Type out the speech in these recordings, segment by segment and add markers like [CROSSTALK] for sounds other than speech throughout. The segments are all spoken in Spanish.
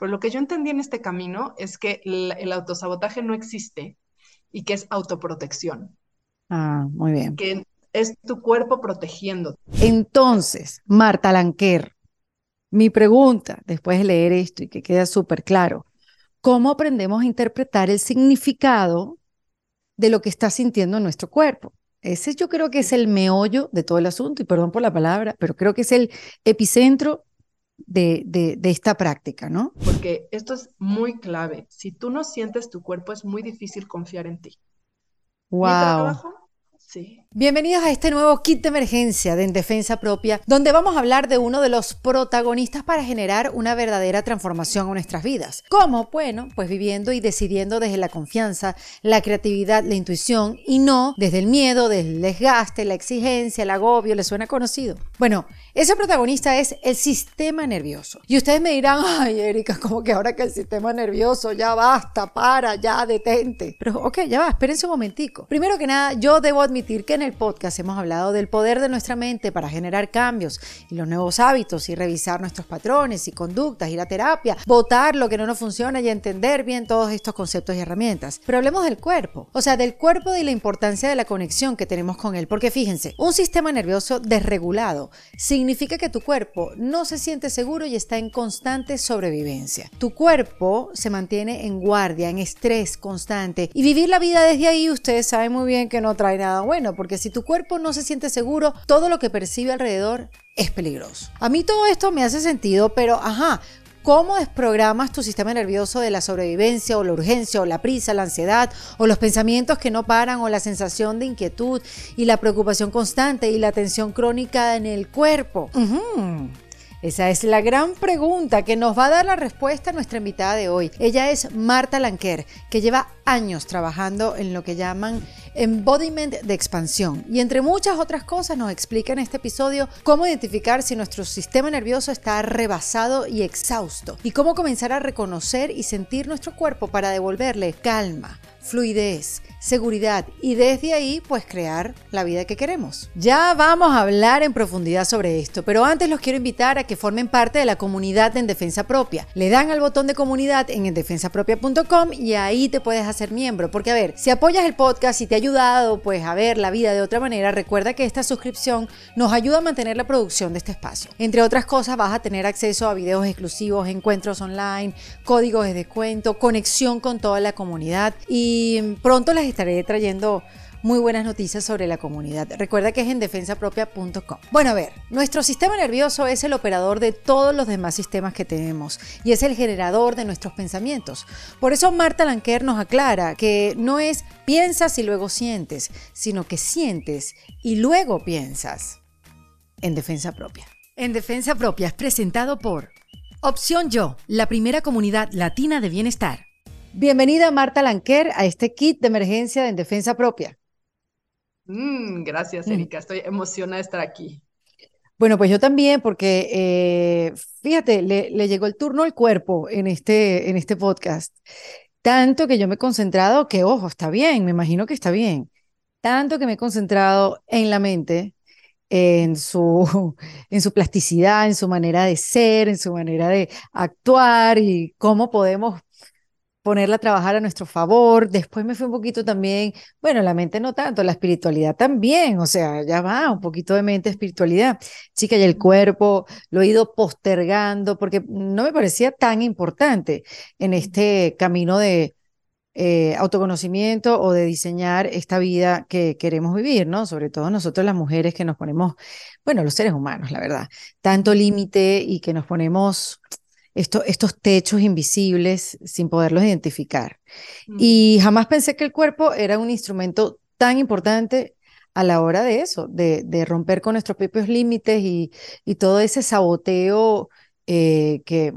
Pero lo que yo entendí en este camino es que el, el autosabotaje no existe y que es autoprotección. Ah, muy bien. Que es tu cuerpo protegiendo. Entonces, Marta Lanquer, mi pregunta, después de leer esto y que queda súper claro, ¿cómo aprendemos a interpretar el significado de lo que está sintiendo nuestro cuerpo? Ese yo creo que es el meollo de todo el asunto, y perdón por la palabra, pero creo que es el epicentro de, de, de, esta práctica, ¿no? Porque esto es muy clave. Si tú no sientes tu cuerpo, es muy difícil confiar en ti. Wow. trabajo Sí. Bienvenidos a este nuevo kit de emergencia de En Defensa Propia, donde vamos a hablar de uno de los protagonistas para generar una verdadera transformación en nuestras vidas. ¿Cómo? Bueno, pues viviendo y decidiendo desde la confianza, la creatividad, la intuición y no desde el miedo, desde el desgaste, la exigencia, el agobio. ¿Le suena conocido? Bueno, ese protagonista es el sistema nervioso. Y ustedes me dirán, ay, Erika, como que ahora que el sistema nervioso ya basta, para, ya detente. Pero, ok, ya va, espérense un momentico. Primero que nada, yo debo admitir que en el podcast hemos hablado del poder de nuestra mente para generar cambios y los nuevos hábitos y revisar nuestros patrones y conductas, ir a terapia, votar lo que no nos funciona y entender bien todos estos conceptos y herramientas. Pero hablemos del cuerpo, o sea, del cuerpo y la importancia de la conexión que tenemos con él. Porque fíjense, un sistema nervioso desregulado significa que tu cuerpo no se siente seguro y está en constante sobrevivencia. Tu cuerpo se mantiene en guardia, en estrés constante y vivir la vida desde ahí, ustedes saben muy bien que no trae nada bueno, porque si tu cuerpo no se siente seguro, todo lo que percibe alrededor es peligroso. A mí todo esto me hace sentido, pero ajá, ¿Cómo desprogramas tu sistema nervioso de la sobrevivencia o la urgencia o la prisa, la ansiedad o los pensamientos que no paran o la sensación de inquietud y la preocupación constante y la tensión crónica en el cuerpo? Esa es la gran pregunta que nos va a dar la respuesta nuestra invitada de hoy. Ella es Marta Lanquer, que lleva años trabajando en lo que llaman embodiment de expansión. Y entre muchas otras cosas nos explica en este episodio cómo identificar si nuestro sistema nervioso está rebasado y exhausto y cómo comenzar a reconocer y sentir nuestro cuerpo para devolverle calma, fluidez, seguridad y desde ahí pues crear la vida que queremos. Ya vamos a hablar en profundidad sobre esto, pero antes los quiero invitar a que formen parte de la comunidad En Defensa Propia. Le dan al botón de comunidad en endefensapropia.com y ahí te puedes hacer miembro, porque a ver, si apoyas el podcast y te ha ayudado pues a ver la vida de otra manera, recuerda que esta suscripción nos ayuda a mantener la producción de este espacio. Entre otras cosas vas a tener acceso a videos exclusivos, encuentros online, códigos de descuento, conexión con toda la comunidad y pronto las estaré trayendo muy buenas noticias sobre la comunidad. Recuerda que es en defensapropia.com. Bueno, a ver, nuestro sistema nervioso es el operador de todos los demás sistemas que tenemos y es el generador de nuestros pensamientos. Por eso Marta Lanquer nos aclara que no es piensas y luego sientes, sino que sientes y luego piensas. En defensa propia. En defensa propia es presentado por Opción Yo, la primera comunidad latina de bienestar. Bienvenida Marta Lanquer a este kit de emergencia en defensa propia. Mm, gracias, mm. Erika. Estoy emocionada de estar aquí. Bueno, pues yo también, porque eh, fíjate, le, le, llegó el turno al cuerpo en este, en este podcast. Tanto que yo me he concentrado, que ojo, está bien, me imagino que está bien. Tanto que me he concentrado en la mente, en su, [LAUGHS] en su plasticidad, en su manera de ser, en su manera de actuar y cómo podemos ponerla a trabajar a nuestro favor. Después me fue un poquito también, bueno, la mente no tanto, la espiritualidad también, o sea, ya va, un poquito de mente, espiritualidad. Chica, y el cuerpo lo he ido postergando porque no me parecía tan importante en este camino de eh, autoconocimiento o de diseñar esta vida que queremos vivir, ¿no? Sobre todo nosotros las mujeres que nos ponemos, bueno, los seres humanos, la verdad, tanto límite y que nos ponemos estos techos invisibles sin poderlos identificar. Mm. Y jamás pensé que el cuerpo era un instrumento tan importante a la hora de eso, de, de romper con nuestros propios límites y, y todo ese saboteo eh, que,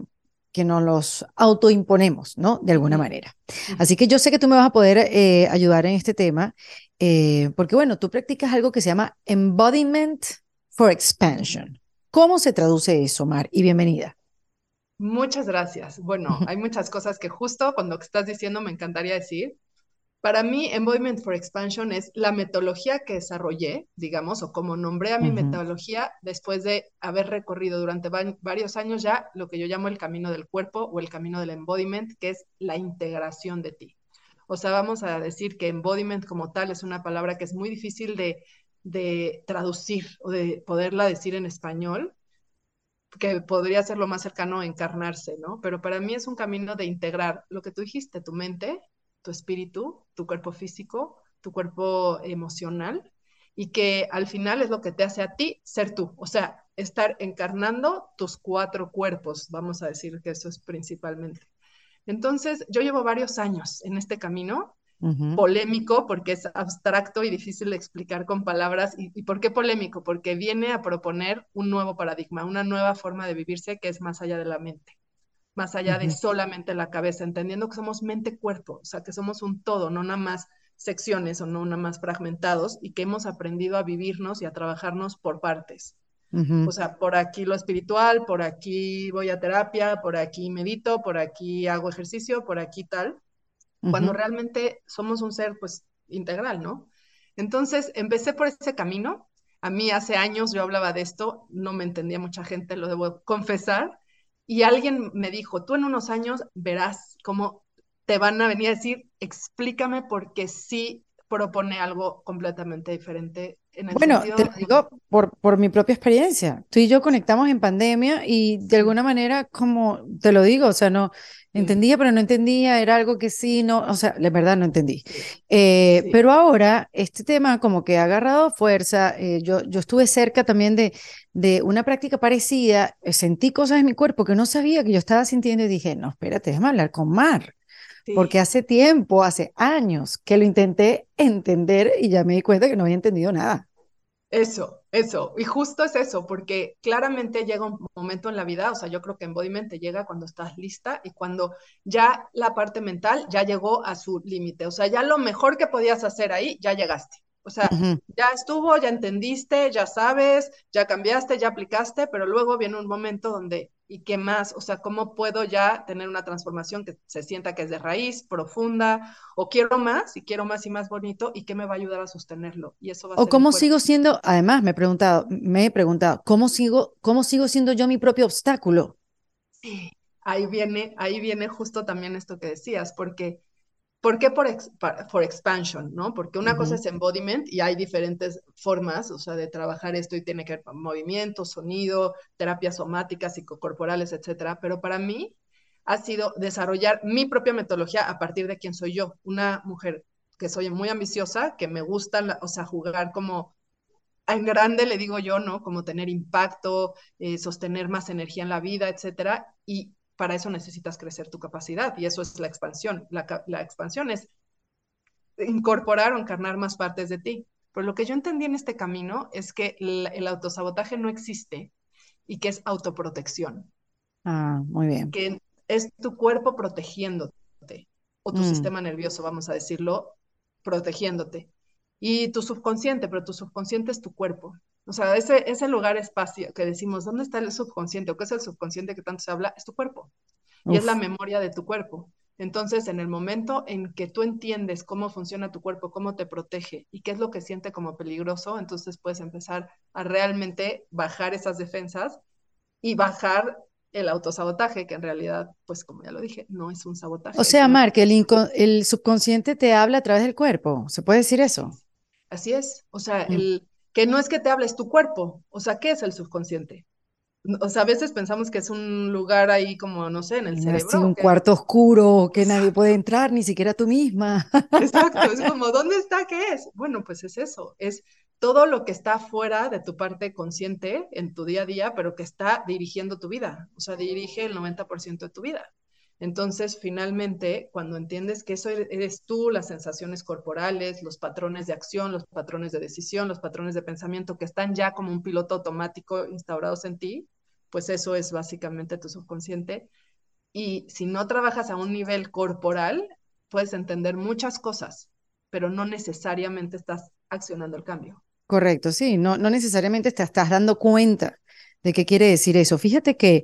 que nos los autoimponemos, ¿no? De alguna manera. Así que yo sé que tú me vas a poder eh, ayudar en este tema, eh, porque bueno, tú practicas algo que se llama Embodiment for Expansion. ¿Cómo se traduce eso, Mar? Y bienvenida. Muchas gracias. Bueno, hay muchas cosas que justo cuando estás diciendo me encantaría decir, Para mí, Embodiment for Expansion es la metodología que desarrollé, digamos, o como nombré a mi metodología después de haber recorrido durante varios años ya lo que yo llamo el camino del cuerpo o el camino del embodiment, que es la integración de ti. O sea, vamos a decir que embodiment como tal es una palabra que es muy difícil de, de traducir o de poderla decir en español, que podría ser lo más cercano a encarnarse, ¿no? Pero para mí es un camino de integrar lo que tú dijiste, tu mente, tu espíritu, tu cuerpo físico, tu cuerpo emocional, y que al final es lo que te hace a ti ser tú, o sea, estar encarnando tus cuatro cuerpos, vamos a decir que eso es principalmente. Entonces, yo llevo varios años en este camino, polémico porque es abstracto y difícil de explicar con palabras. ¿Y, ¿Y por qué polémico? Porque viene a proponer un nuevo paradigma, una nueva forma de vivirse que es más allá de la mente más allá de solamente la cabeza, entendiendo que somos mente-cuerpo, o sea, que somos un todo, no nada más secciones o no nada más fragmentados y que hemos aprendido a vivirnos y a trabajarnos por partes. O sea, por aquí lo espiritual, por aquí voy a terapia, por aquí medito, por aquí hago ejercicio, por aquí tal, cuando realmente somos un ser pues integral, ¿no? Entonces, empecé por ese camino. A mí hace años yo hablaba de esto, no me entendía mucha gente, lo debo confesar, y alguien me dijo, tú en unos años verás cómo te van a venir a decir, explícame porque sí propone algo completamente diferente. Bueno, te lo digo por, por mi propia experiencia. Tú y yo conectamos en pandemia y de alguna manera, como te lo digo, o sea, no, Entendía, pero no entendía, era algo que sí, no, o sea, la verdad no entendí. Eh, pero ahora este tema como que ha agarrado fuerza, eh, yo, yo estuve cerca también de, de una práctica parecida, eh, sentí cosas en mi cuerpo que no sabía que yo estaba sintiendo y dije, no, espérate, déjame hablar con Mar, porque hace tiempo, hace años que lo intenté entender y ya me di cuenta que no había entendido nada. Eso, eso. Y justo es eso, porque claramente llega un momento en la vida, o sea, yo creo que embodiment te llega cuando estás lista y cuando ya la parte mental ya llegó a su límite. O sea, ya lo mejor que podías hacer ahí, ya llegaste. O sea, ya estuvo, ya entendiste, ya sabes, ya cambiaste, ya aplicaste, pero luego viene un momento donde, ¿y qué más? O sea, ¿cómo puedo ya tener una transformación que se sienta que es de raíz, profunda, o quiero más, y quiero más y más bonito, y qué me va a ayudar a sostenerlo? Y eso va a o cómo sigo siendo, además me he preguntado, me he preguntado, ¿cómo sigo, cómo sigo siendo yo mi propio obstáculo? Sí, ahí viene, ahí viene justo también esto que decías, porque ¿Por qué por, por expansion? ¿no? Porque una cosa es embodiment y hay diferentes formas, o sea, de trabajar esto y tiene que ver con movimiento, sonido, terapias somáticas, psicocorporales, etcétera. Pero para mí ha sido desarrollar mi propia metodología a partir de quién soy yo, una mujer que soy muy ambiciosa, que me gusta, o sea, jugar como en grande, le digo yo, ¿no? Como tener impacto, eh, sostener más energía en la vida, etcétera. Y para eso necesitas crecer tu capacidad y eso es la expansión. La, expansión es incorporar o encarnar más partes de ti. Pero lo que yo entendí en este camino es que el, autosabotaje no existe y que es autoprotección. Ah, muy bien. Que es tu cuerpo protegiéndote o tu mm. sistema nervioso, vamos a decirlo, protegiéndote. Y tu subconsciente, pero tu subconsciente es tu cuerpo. O sea, ese, ese lugar espacio que decimos, ¿dónde está el subconsciente? ¿O qué es el subconsciente que tanto se habla? Es tu cuerpo. Y es la memoria de tu cuerpo. Entonces, en el momento en que tú entiendes cómo funciona tu cuerpo, cómo te protege y qué es lo que siente como peligroso, entonces puedes empezar a realmente bajar esas defensas y bajar el autosabotaje, que en realidad, pues como ya lo dije, no es un sabotaje. O sea, Mark, el, el subconsciente te habla a través del cuerpo, ¿se puede decir eso? Así es, o sea, mm. el, que no es que te hables tu cuerpo, o sea, ¿qué es el subconsciente? O sea, a veces pensamos que es un lugar ahí como, no sé, en el cerebro. Sí, un cuarto oscuro que nadie puede entrar, ni siquiera tú misma. [LAUGHS] Exacto, es [LAUGHS] como, ¿dónde está? ¿Qué es? Bueno, pues es eso, es todo lo que está fuera de tu parte consciente en tu día a día, pero que está dirigiendo tu vida, o sea, dirige el 90% de tu vida. Entonces, finalmente, cuando entiendes que eso e-, eres tú, las sensaciones corporales, los patrones de acción, los patrones de decisión, los patrones de pensamiento que están ya como un piloto automático instaurados en ti, pues eso es básicamente tu subconsciente. Y si no trabajas a un nivel corporal, puedes entender muchas cosas, pero no necesariamente estás accionando el cambio. Correcto, sí, no, no necesariamente te estás dando cuenta de qué quiere decir eso. Fíjate que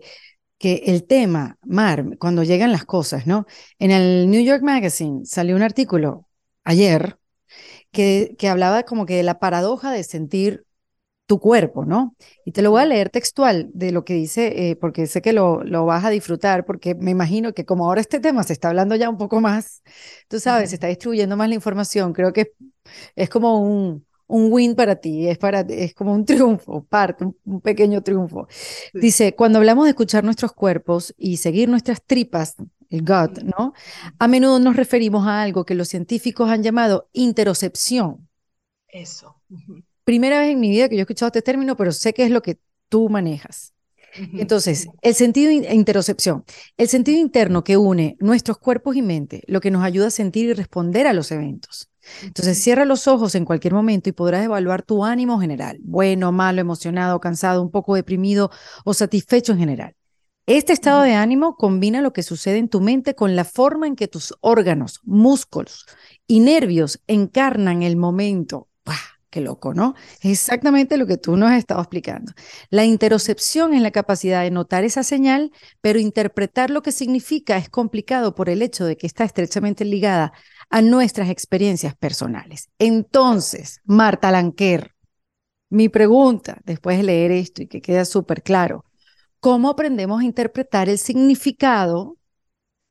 que el tema, Mar, cuando llegan las cosas, ¿no? En el New York Magazine salió un artículo ayer que, que hablaba como que de la paradoja de sentir tu cuerpo, ¿no? Y te lo voy a leer textual de lo que dice, eh, porque sé que lo, lo vas a disfrutar, porque me imagino que como ahora este tema se está hablando ya un poco más, tú sabes, se está distribuyendo más la información, creo que es como un, un win para ti, es, para, es como un [LAUGHS] triunfo, parte, un, pequeño triunfo. Dice, cuando hablamos de escuchar nuestros cuerpos y seguir nuestras tripas, el gut, ¿no? A menudo nos referimos a algo que los científicos han llamado interocepción. Eso primera vez en mi vida que yo he escuchado este término, pero sé que es lo que tú manejas. Entonces, el sentido interocepción, el sentido interno que une nuestros cuerpos y mente, lo que nos ayuda a sentir y responder a los eventos. Entonces, cierra los ojos en cualquier momento y podrás evaluar tu ánimo general, bueno, malo, emocionado, cansado, un poco deprimido o satisfecho en general. Este estado de ánimo combina lo que sucede en tu mente con la forma en que tus órganos, músculos y nervios encarnan el momento. Qué loco, ¿no? Es exactamente lo que tú nos has estado explicando. La interocepción es la capacidad de notar esa señal, pero interpretar lo que significa es complicado por el hecho de que está estrechamente ligada a nuestras experiencias personales. Entonces, Marta Lanquer, mi pregunta, después de leer esto y que queda súper claro, ¿cómo aprendemos a interpretar el significado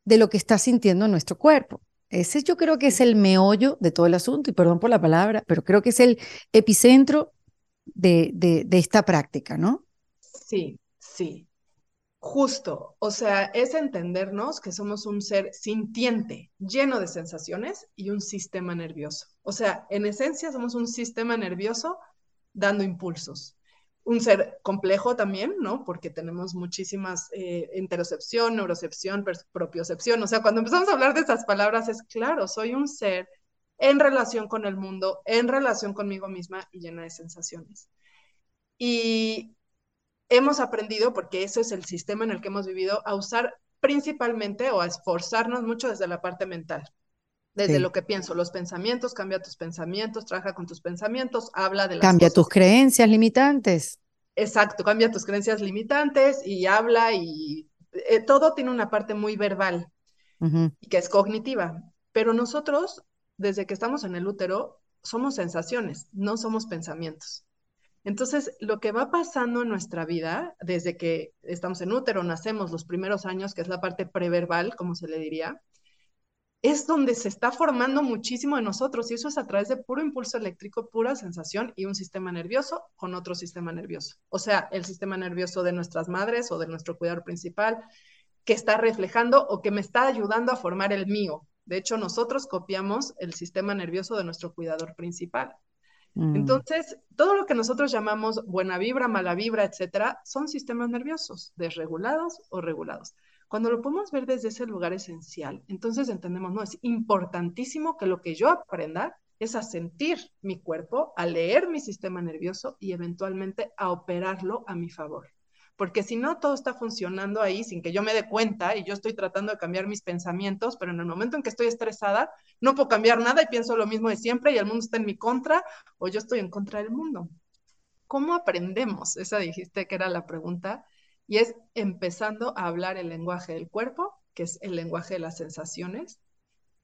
de lo que está sintiendo nuestro cuerpo? Ese yo creo que es el meollo de todo el asunto, y perdón por la palabra, pero creo que es el epicentro de, de, de esta práctica, ¿no? Sí, sí. Justo, o sea, es entendernos que somos un ser sintiente, lleno de sensaciones y un sistema nervioso. O sea, en esencia somos un sistema nervioso dando impulsos un ser complejo también, ¿no? Porque tenemos muchísimas eh, interocepción, neurocepción, propiocepción. O sea, cuando empezamos a hablar de esas palabras es claro, soy un ser en relación con el mundo, en relación conmigo misma y llena de sensaciones. Y hemos aprendido, porque ese es el sistema en el que hemos vivido, a usar principalmente o a esforzarnos mucho desde la parte mental. Desde lo que pienso, los pensamientos, cambia tus pensamientos, trabaja con tus pensamientos, habla de las Cambia tus creencias limitantes. Exacto, cambia tus creencias limitantes y habla y eh, todo tiene una parte muy verbal y que es cognitiva. Pero nosotros, desde que estamos en el útero, somos sensaciones, no somos pensamientos. Entonces, lo que va pasando en nuestra vida, desde que estamos en útero, nacemos los primeros años, que es la parte preverbal, como se le diría, es donde se está formando muchísimo de nosotros y eso es a través de puro impulso eléctrico, pura sensación y un sistema nervioso con otro sistema nervioso. O sea, el sistema nervioso de nuestras madres o de nuestro cuidador principal que está reflejando o que me está ayudando a formar el mío. De hecho, nosotros copiamos el sistema nervioso de nuestro cuidador principal. Mm. Entonces, todo lo que nosotros llamamos buena vibra, mala vibra, etcétera, son sistemas nerviosos, desregulados o regulados. Cuando lo podemos ver desde ese lugar esencial, entonces entendemos, no, es importantísimo que lo que yo aprenda es a sentir mi cuerpo, a leer mi sistema nervioso y eventualmente a operarlo a mi favor. Porque si no, todo está funcionando ahí sin que yo me dé cuenta y yo estoy tratando de cambiar mis pensamientos, pero en el momento en que estoy estresada, no puedo cambiar nada y pienso lo mismo de siempre y el mundo está en mi contra o yo estoy en contra del mundo. ¿Cómo aprendemos? Esa dijiste que era la pregunta y es empezando a hablar el lenguaje del cuerpo, que es el lenguaje de las sensaciones,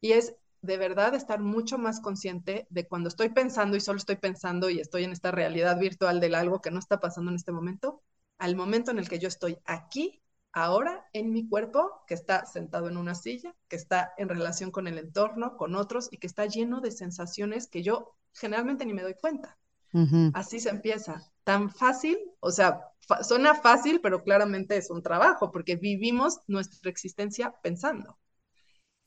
y es de verdad estar mucho más consciente de cuando estoy pensando y solo estoy pensando y estoy en esta realidad virtual del algo que no está pasando en este momento, al momento en el que yo estoy aquí, ahora, en mi cuerpo, que está sentado en una silla, que está en relación con el entorno, con otros y que está lleno de sensaciones que yo generalmente ni me doy cuenta. Así se empieza. Tan fácil, o sea, suena fácil, pero claramente es un trabajo, porque vivimos nuestra existencia pensando.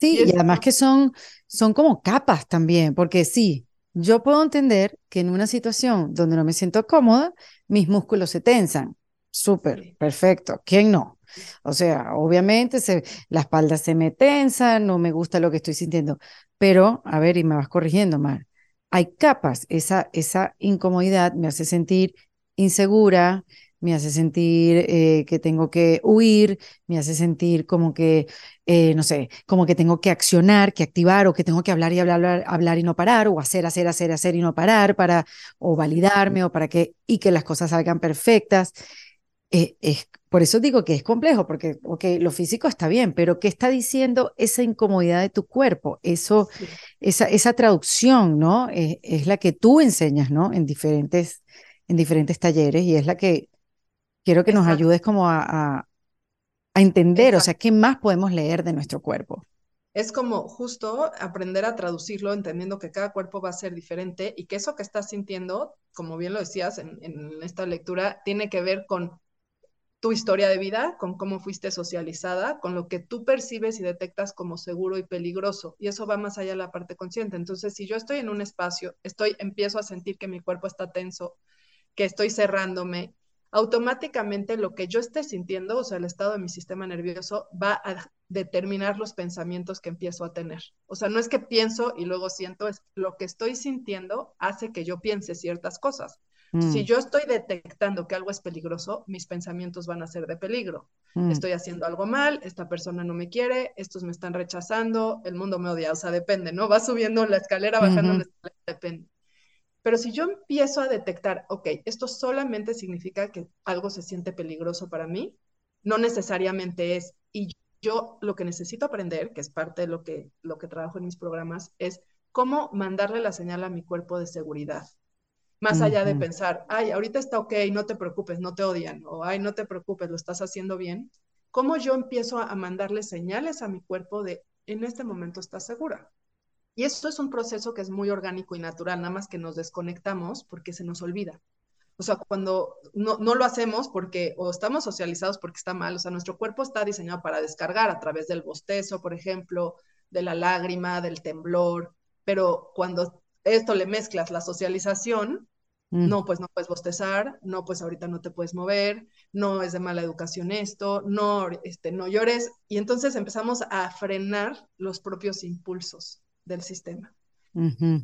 Sí, y, además que son, son como capas también, porque sí, yo puedo entender que en una situación donde no me siento cómoda, mis músculos se tensan. Súper, perfecto. ¿Quién no? O sea, obviamente se, la espalda se me tensa, no me gusta lo que estoy sintiendo. Pero, a ver, y me vas corrigiendo, Mar, hay capas. Esa, esa incomodidad me hace sentir insegura, me hace sentir eh, que tengo que huir, me hace sentir como que, eh, no sé, como que tengo que accionar, que activar o que tengo que hablar y hablar, hablar, y no parar o hacer, hacer, hacer, hacer y no parar para o validarme o para que y que las cosas salgan perfectas. Eh, es, por eso digo que es complejo, porque okay, lo físico está bien, pero ¿qué está diciendo esa incomodidad de tu cuerpo? Eso, esa, esa traducción, ¿no? Es, la que tú enseñas, ¿no? En diferentes, en diferentes talleres y es la que quiero que nos ayudes como a, a, entender, o sea, ¿qué más podemos leer de nuestro cuerpo? Es como justo aprender a traducirlo, entendiendo que cada cuerpo va a ser diferente y que eso que estás sintiendo, como bien lo decías en, en esta lectura, tiene que ver con tu historia de vida, con cómo fuiste socializada, con lo que tú percibes y detectas como seguro y peligroso. Y eso va más allá de la parte consciente. Entonces, si yo estoy en un espacio, estoy, empiezo a sentir que mi cuerpo está tenso, que estoy cerrándome, automáticamente lo que yo esté sintiendo, o sea, el estado de mi sistema nervioso, va a determinar los pensamientos que empiezo a tener. O sea, no es que pienso y luego siento, es lo que estoy sintiendo hace que yo piense ciertas cosas. Si mm. yo estoy detectando que algo es peligroso, mis pensamientos van a ser de peligro. Mm. Estoy haciendo algo mal, esta persona no me quiere, estos me están rechazando, el mundo me odia, o sea, depende, ¿no? Va subiendo la escalera, bajando la escalera, depende. Pero si yo empiezo a detectar, ok, esto solamente significa que algo se siente peligroso para mí, no necesariamente es. Y yo lo que necesito aprender, que es parte de lo que, lo que trabajo en mis programas, es cómo mandarle la señal a mi cuerpo de seguridad. Más allá de pensar, ay, ahorita está ok, no te preocupes, no te odian, o ay, no te preocupes, lo estás haciendo bien. ¿Cómo yo empiezo a, mandarle señales a mi cuerpo de, en este momento estás segura? Y esto es un proceso que es muy orgánico y natural, nada más que nos desconectamos porque se nos olvida. O sea, cuando no, no, lo hacemos porque o estamos socializados porque está mal, o sea, nuestro cuerpo está diseñado para descargar a través del bostezo, por ejemplo, de la lágrima, del temblor, pero cuando esto le mezclas la socialización, mm. no, pues no puedes bostezar, no, pues ahorita no te puedes mover, no es de mala educación esto, no, este, no llores, y entonces empezamos a frenar los propios impulsos del sistema.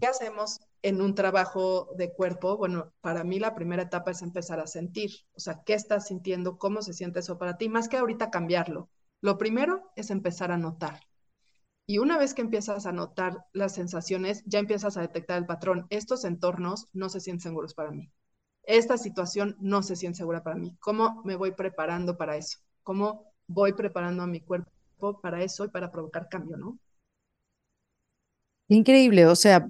¿Qué hacemos en un trabajo de cuerpo? Bueno, para mí la primera etapa es empezar a sentir, o sea, ¿qué estás sintiendo? ¿Cómo se siente eso para ti? Más que ahorita cambiarlo. Lo primero es empezar a notar. Y una vez que empiezas a notar las sensaciones, ya empiezas a detectar el patrón. Estos entornos no se sienten seguros para mí. Esta situación no se siente segura para mí. ¿Cómo me voy preparando para eso? ¿Cómo voy preparando a mi cuerpo para eso y para provocar cambio, no? Increíble, o sea,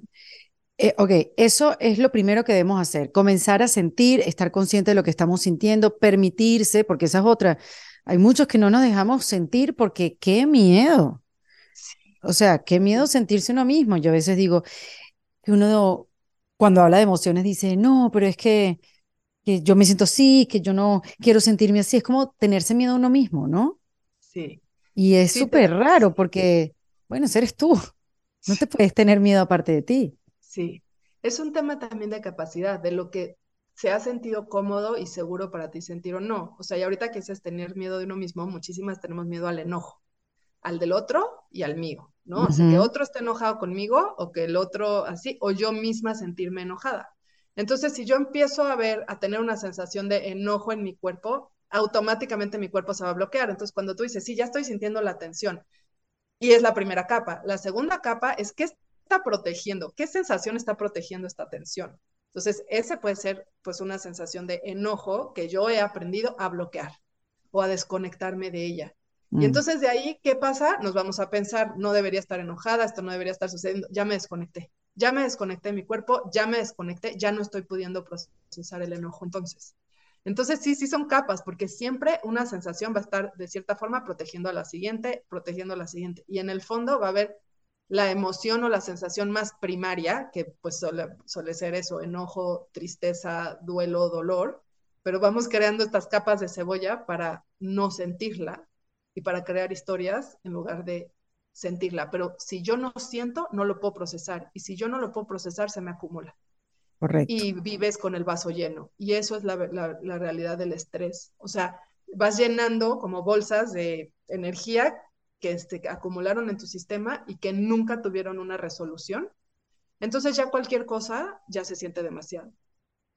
eh, ok, eso es lo primero que debemos hacer, comenzar a sentir, estar consciente de lo que estamos sintiendo, permitirse, porque esa es otra. Hay muchos que no nos dejamos sentir porque qué miedo. O sea, qué miedo sentirse uno mismo. Yo a veces digo que uno cuando habla de emociones dice, no, pero es que, que yo me siento así, que yo no quiero sentirme así. Es como tenerse miedo a uno mismo, ¿no? Sí. Y es súper raro porque, bueno, eres tú. [LAUGHS] No te puedes tener miedo aparte de ti. Sí. Es un tema también de capacidad, de lo que se ha sentido cómodo y seguro para ti sentir o no. O sea, y ahorita que es tener miedo de uno mismo, muchísimas tenemos miedo al enojo, al del otro y al mío. ¿No? O sea, que otro esté enojado conmigo o que el otro así, o yo misma sentirme enojada. Entonces, si yo empiezo a ver, a tener una sensación de enojo en mi cuerpo, automáticamente mi cuerpo se va a bloquear. Entonces, cuando tú dices, sí, ya estoy sintiendo la tensión, y es la primera capa. La segunda capa es qué está protegiendo, qué sensación está protegiendo esta tensión. Entonces, ese puede ser pues una sensación de enojo que yo he aprendido a bloquear o a desconectarme de ella. Y mm. entonces de ahí, ¿qué pasa? Nos vamos a pensar, no debería estar enojada, esto no debería estar sucediendo, ya me desconecté, ya me desconecté de mi cuerpo, ya me desconecté, ya no estoy pudiendo procesar el enojo entonces. Entonces sí, sí son capas, porque siempre una sensación va a estar de cierta forma protegiendo a la siguiente, protegiendo a la siguiente. Y en el fondo va a haber la emoción o la sensación más primaria, que pues suele, suele ser eso, enojo, tristeza, duelo, dolor, pero vamos creando estas capas de cebolla para no sentirla y para crear historias en lugar de sentirla. Pero si yo no siento, no lo puedo procesar. Y si yo no lo puedo procesar, se me acumula. Correcto. Y vives con el vaso lleno. Y eso es la, la, realidad del estrés. O sea, vas llenando como bolsas de energía que este, acumularon en tu sistema y que nunca tuvieron una resolución. Entonces ya cualquier cosa ya se siente demasiado.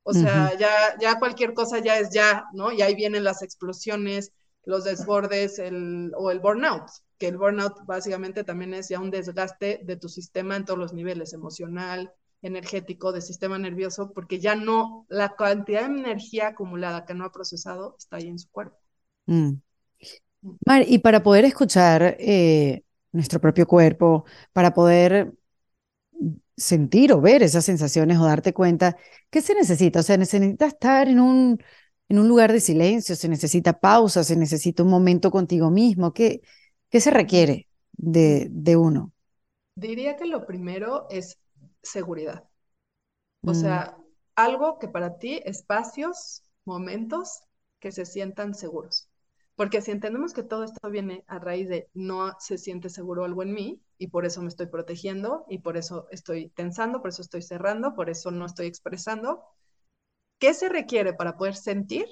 O sea, ya, ya cualquier cosa ya es ya, ¿no? Y ahí vienen las explosiones, los desbordes el, o el burnout, que el burnout básicamente también es ya un desgaste de tu sistema en todos los niveles, emocional, energético, de sistema nervioso, porque ya no, la cantidad de energía acumulada que no ha procesado está ahí en su cuerpo. Mm. Mar, y para poder escuchar eh, nuestro propio cuerpo, para poder sentir o ver esas sensaciones o darte cuenta, ¿qué se necesita? O sea, necesita estar en un, en un lugar de silencio, se necesita pausa, se necesita un momento contigo mismo. ¿Qué, qué se requiere de, de uno? Diría que lo primero es seguridad. O mm. sea, algo que para ti, espacios, momentos que se sientan seguros. Porque si entendemos que todo esto viene a raíz de no se siente seguro algo en mí y por eso me estoy protegiendo y por eso estoy tensando, por eso estoy cerrando, por eso no estoy expresando, ¿qué se requiere para poder sentir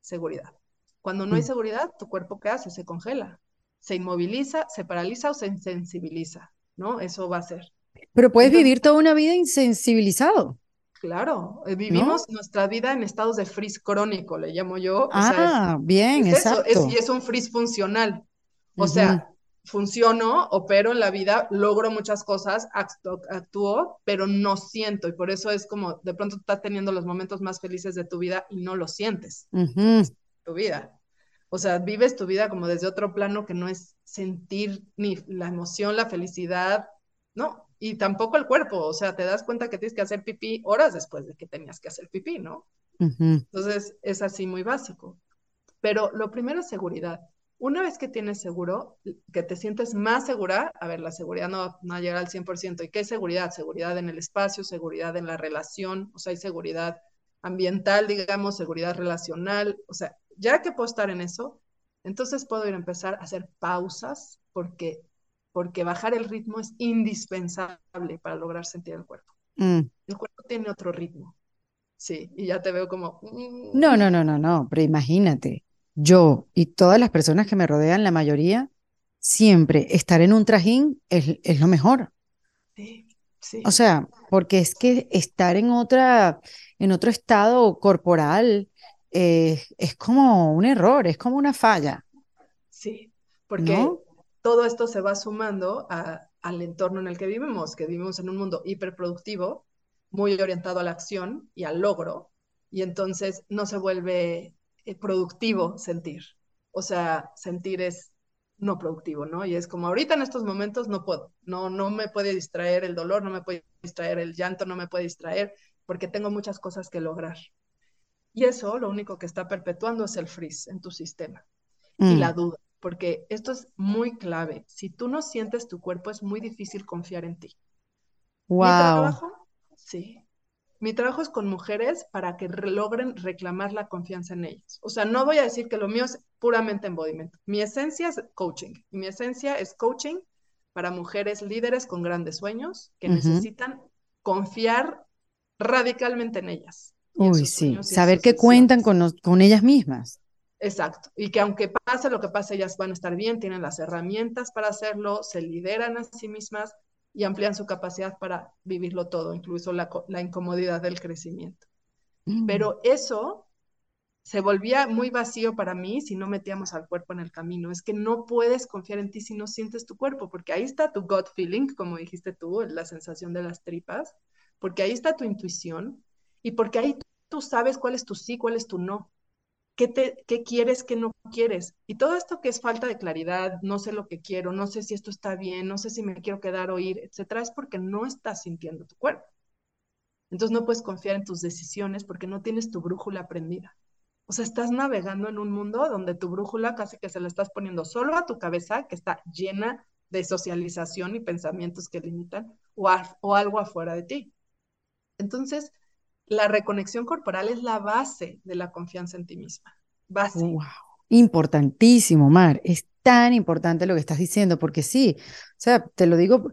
seguridad? Cuando no hay mm. seguridad, tu cuerpo ¿qué hace? Se congela, se inmoviliza, se paraliza o se insensibiliza, ¿no? Eso va a ser. Pero puedes vivir toda una vida insensibilizado. Claro, eh, vivimos nuestra vida en estados de frizz crónico, le llamo yo. ah, bien, exacto. y es un frizz funcional. O sea, funciono, opero en la vida, logro muchas cosas, actúo, pero no siento. Y por eso es como de pronto estás teniendo los momentos más felices de tu vida y no lo sientes. Tu vida. O sea, vives tu vida como desde otro plano que no es sentir ni la emoción, la felicidad, no, y tampoco el cuerpo, o sea, te das cuenta que tienes que hacer pipí horas después de que tenías que hacer pipí, ¿no? Entonces, es así muy básico. Pero lo primero es seguridad. Una vez que tienes seguro, que te sientes más segura, a ver, la seguridad no, no va a llegar al 100%. ¿Y qué es seguridad? Seguridad en el espacio, seguridad en la relación, o sea, hay seguridad ambiental, digamos, seguridad relacional, o sea, ya que puedo estar en eso, entonces puedo ir a empezar a hacer pausas porque porque bajar el ritmo es indispensable para lograr sentir el cuerpo. Mm. El cuerpo tiene otro ritmo. Sí, y ya te veo como... Mm". No, no, no, no, no, pero imagínate, yo y todas las personas que me rodean, la mayoría, siempre estar en un trajín es, es lo mejor. Sí, sí. O sea, porque es que estar en otra, en otro estado corporal eh, es como un error, es como una falla. Sí, porque todo esto se va sumando al entorno en el que vivimos, que vivimos en un mundo hiperproductivo, muy orientado a la acción y al logro, y entonces no se vuelve productivo sentir. O sea, sentir es no productivo, ¿no? Y es como ahorita en estos momentos no puedo, no, no me puede distraer el dolor, no me puede distraer el llanto, no me puede distraer porque tengo muchas cosas que lograr. Y eso lo único que está perpetuando es el freeze en tu sistema y la mm. duda porque esto es muy clave. Si tú no sientes tu cuerpo, es muy difícil confiar en ti. Wow. Mi trabajo, sí. Mi trabajo es con mujeres para que logren reclamar la confianza en ellas. O sea, no voy a decir que lo mío es puramente embodiment. Mi esencia es coaching. Y mi esencia es coaching para mujeres líderes con grandes sueños que necesitan confiar radicalmente en ellas. Uy, sí. Saber que cuentan con, con ellas mismas. Exacto. Y que aunque pase lo que pase, ellas van a estar bien, tienen las herramientas para hacerlo, se lideran a sí mismas y amplían su capacidad para vivirlo todo, incluso la, incomodidad del crecimiento. Mm. Pero eso se volvía muy vacío para mí si no metíamos al cuerpo en el camino. Es que no puedes confiar en ti si no sientes tu cuerpo, porque ahí está tu gut feeling, como dijiste tú, la sensación de las tripas, porque ahí está tu intuición y porque ahí tú sabes cuál es tu sí, cuál es tu no qué, te, qué quieres, qué no quieres. Y todo esto que es falta de claridad, no sé lo que quiero, no sé si esto está bien, no sé si me quiero quedar o ir, etcétera, es porque no estás sintiendo tu cuerpo. Entonces no puedes confiar en tus decisiones porque no tienes tu brújula prendida. O sea, estás navegando en un mundo donde tu brújula casi que se la estás poniendo solo a tu cabeza, que está llena de socialización y pensamientos que limitan, o, o algo afuera de ti. Entonces, la reconexión corporal es la base de la confianza en ti misma. Base. Wow. Importantísimo, Mar. Es tan importante lo que estás diciendo, porque sí, o sea, te lo digo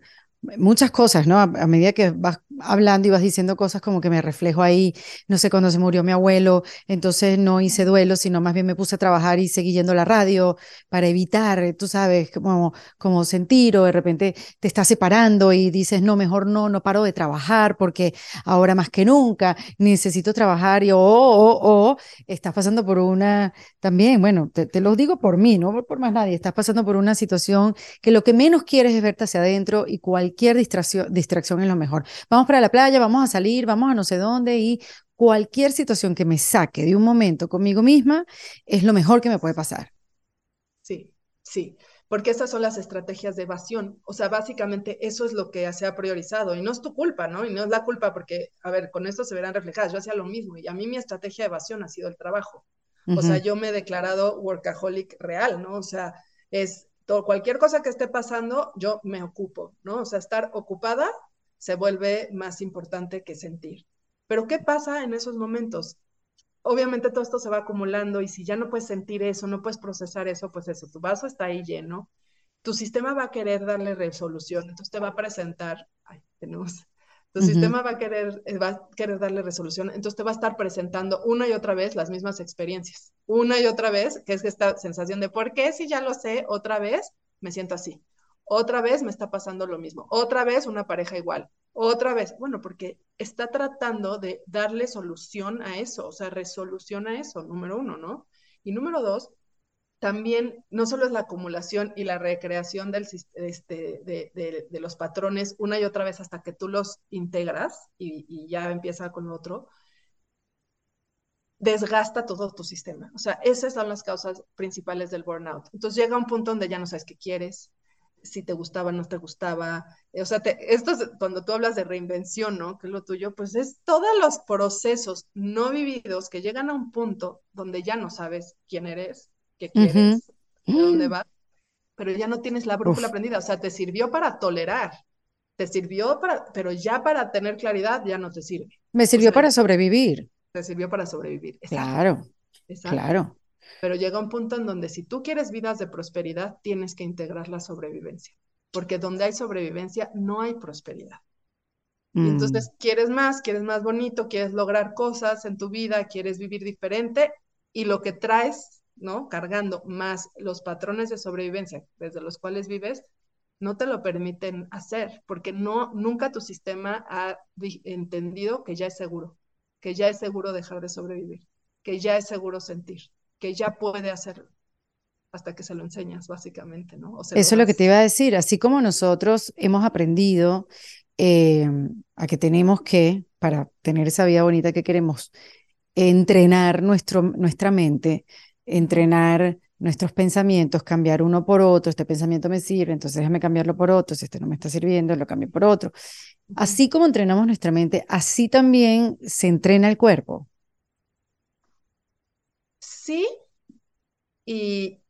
muchas cosas, ¿no? A, medida que vas hablando y vas diciendo cosas como que me reflejo ahí, no sé, cuando se murió mi abuelo, entonces no hice duelo, sino más bien me puse a trabajar y seguí yendo a la radio para evitar, tú sabes, como, como sentir o de repente te estás separando y dices, no, mejor no, no paro de trabajar porque ahora más que nunca necesito trabajar y o, o, o estás pasando por una, también, bueno, te, te lo digo por mí, no por más nadie, estás pasando por una situación que lo que menos quieres es verte hacia adentro y cualquier distracción, distracción es lo mejor. Vamos vamos para la playa, vamos a salir, vamos a no sé dónde y cualquier situación que me saque de un momento conmigo misma es lo mejor que me puede pasar. Sí, sí porque esas son las estrategias de evasión. O sea, básicamente eso es lo que se ha priorizado y no es tu culpa, ¿no? Y no es la culpa porque, a ver, con esto se verán reflejadas. Yo hacía lo mismo y a mí mi estrategia de evasión ha sido el trabajo. O sea, yo me he declarado workaholic real, ¿no? O sea, es todo, cualquier cosa que esté pasando, yo me ocupo, ¿no? O sea, estar ocupada se vuelve más importante que sentir. Pero ¿qué pasa en esos momentos? obviamente todo esto se va acumulando y si ya no puedes sentir eso, no puedes procesar eso, pues eso, tu vaso está ahí lleno, tu sistema va a querer darle resolución, entonces te va a presentar, ay, tenemos, tu sistema va a querer, eh, va a querer darle resolución, entonces te va a estar presentando una y otra vez las mismas experiencias, una y otra vez, que es esta sensación de, ¿por qué si ya lo sé, otra vez me siento así? Otra vez me está pasando lo mismo, otra vez una pareja igual, otra vez, bueno, porque está tratando de darle solución a eso, o sea, resolución a eso, número uno, ¿no? Y número dos, también no solo es la acumulación y la recreación este, de, los patrones una y otra vez hasta que tú los integras y, ya empieza con otro, desgasta todo tu sistema. O sea, esas son las causas principales del burnout. Entonces llega un punto donde ya no sabes qué quieres, si te gustaba, no te gustaba. O sea, esto es cuando tú hablas de reinvención, ¿no? Que es lo tuyo, pues es todos los procesos no vividos que llegan a un punto donde ya no sabes quién eres, qué quieres, dónde vas, pero ya no tienes la brújula aprendida. O sea, te sirvió para tolerar, te sirvió para, pero ya para tener claridad ya no te sirve. Me sirvió para sobrevivir. Te sirvió para sobrevivir. Claro, claro. Pero llega un punto en donde si tú quieres vidas de prosperidad, tienes que integrar la sobrevivencia, porque donde hay sobrevivencia no hay prosperidad. Y mm. entonces quieres más, quieres más bonito, quieres lograr cosas en tu vida, quieres vivir diferente y lo que traes, ¿no? Cargando más los patrones de sobrevivencia desde los cuales vives, no te lo permiten hacer, porque no, nunca tu sistema ha entendido que ya es seguro, que ya es seguro dejar de sobrevivir, que ya es seguro sentir que ya puede hacer hasta que se lo enseñas, básicamente, ¿no? Eso es lo que te iba a decir, así como nosotros hemos aprendido eh, a que tenemos que, para tener esa vida bonita que queremos, entrenar nuestro, nuestra mente, entrenar nuestros pensamientos, cambiar uno por otro, este pensamiento me sirve, entonces déjame cambiarlo por otro, si este no me está sirviendo, lo cambio por otro. Así como entrenamos nuestra mente, así también se entrena el cuerpo sí, y,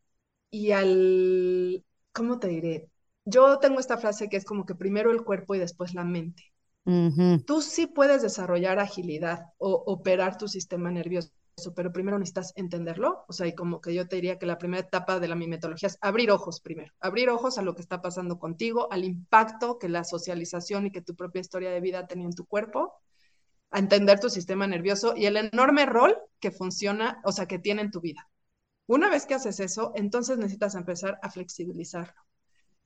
y al, ¿cómo te diré? Yo tengo esta frase que es como que primero el cuerpo y después la mente. Tú sí puedes desarrollar agilidad o operar tu sistema nervioso, pero primero necesitas entenderlo. O sea, y como que yo te diría que la primera etapa de la mimetología es abrir ojos primero, abrir ojos a lo que está pasando contigo, al impacto que la socialización y que tu propia historia de vida tenía en tu cuerpo a entender tu sistema nervioso y el enorme rol que funciona, o sea, que tiene en tu vida. Una vez que haces eso, entonces necesitas empezar a flexibilizarlo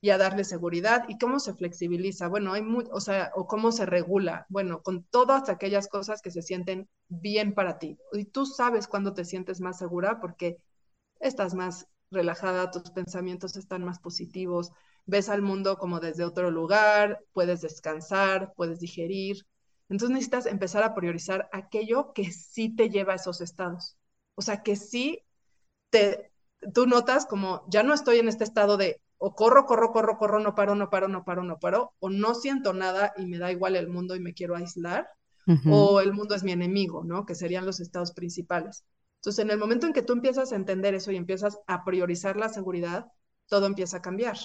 y a darle seguridad. ¿Y cómo se flexibiliza? Bueno, hay muy, o sea, o cómo se regula. Bueno, con todas aquellas cosas que se sienten bien para ti. Y tú sabes cuándo te sientes más segura porque estás más relajada, tus pensamientos están más positivos, ves al mundo como desde otro lugar, puedes descansar, puedes digerir. Entonces necesitas empezar a priorizar aquello que sí te lleva a esos estados. O sea, que sí te, tú notas como ya no estoy en este estado de o corro, corro, corro, corro, no paro, no paro, no paro, no paro, o no siento nada y me da igual el mundo y me quiero aislar, o el mundo es mi enemigo, ¿no? Que serían los estados principales. Entonces, en el momento en que tú empiezas a entender eso y empiezas a priorizar la seguridad, todo empieza a cambiar.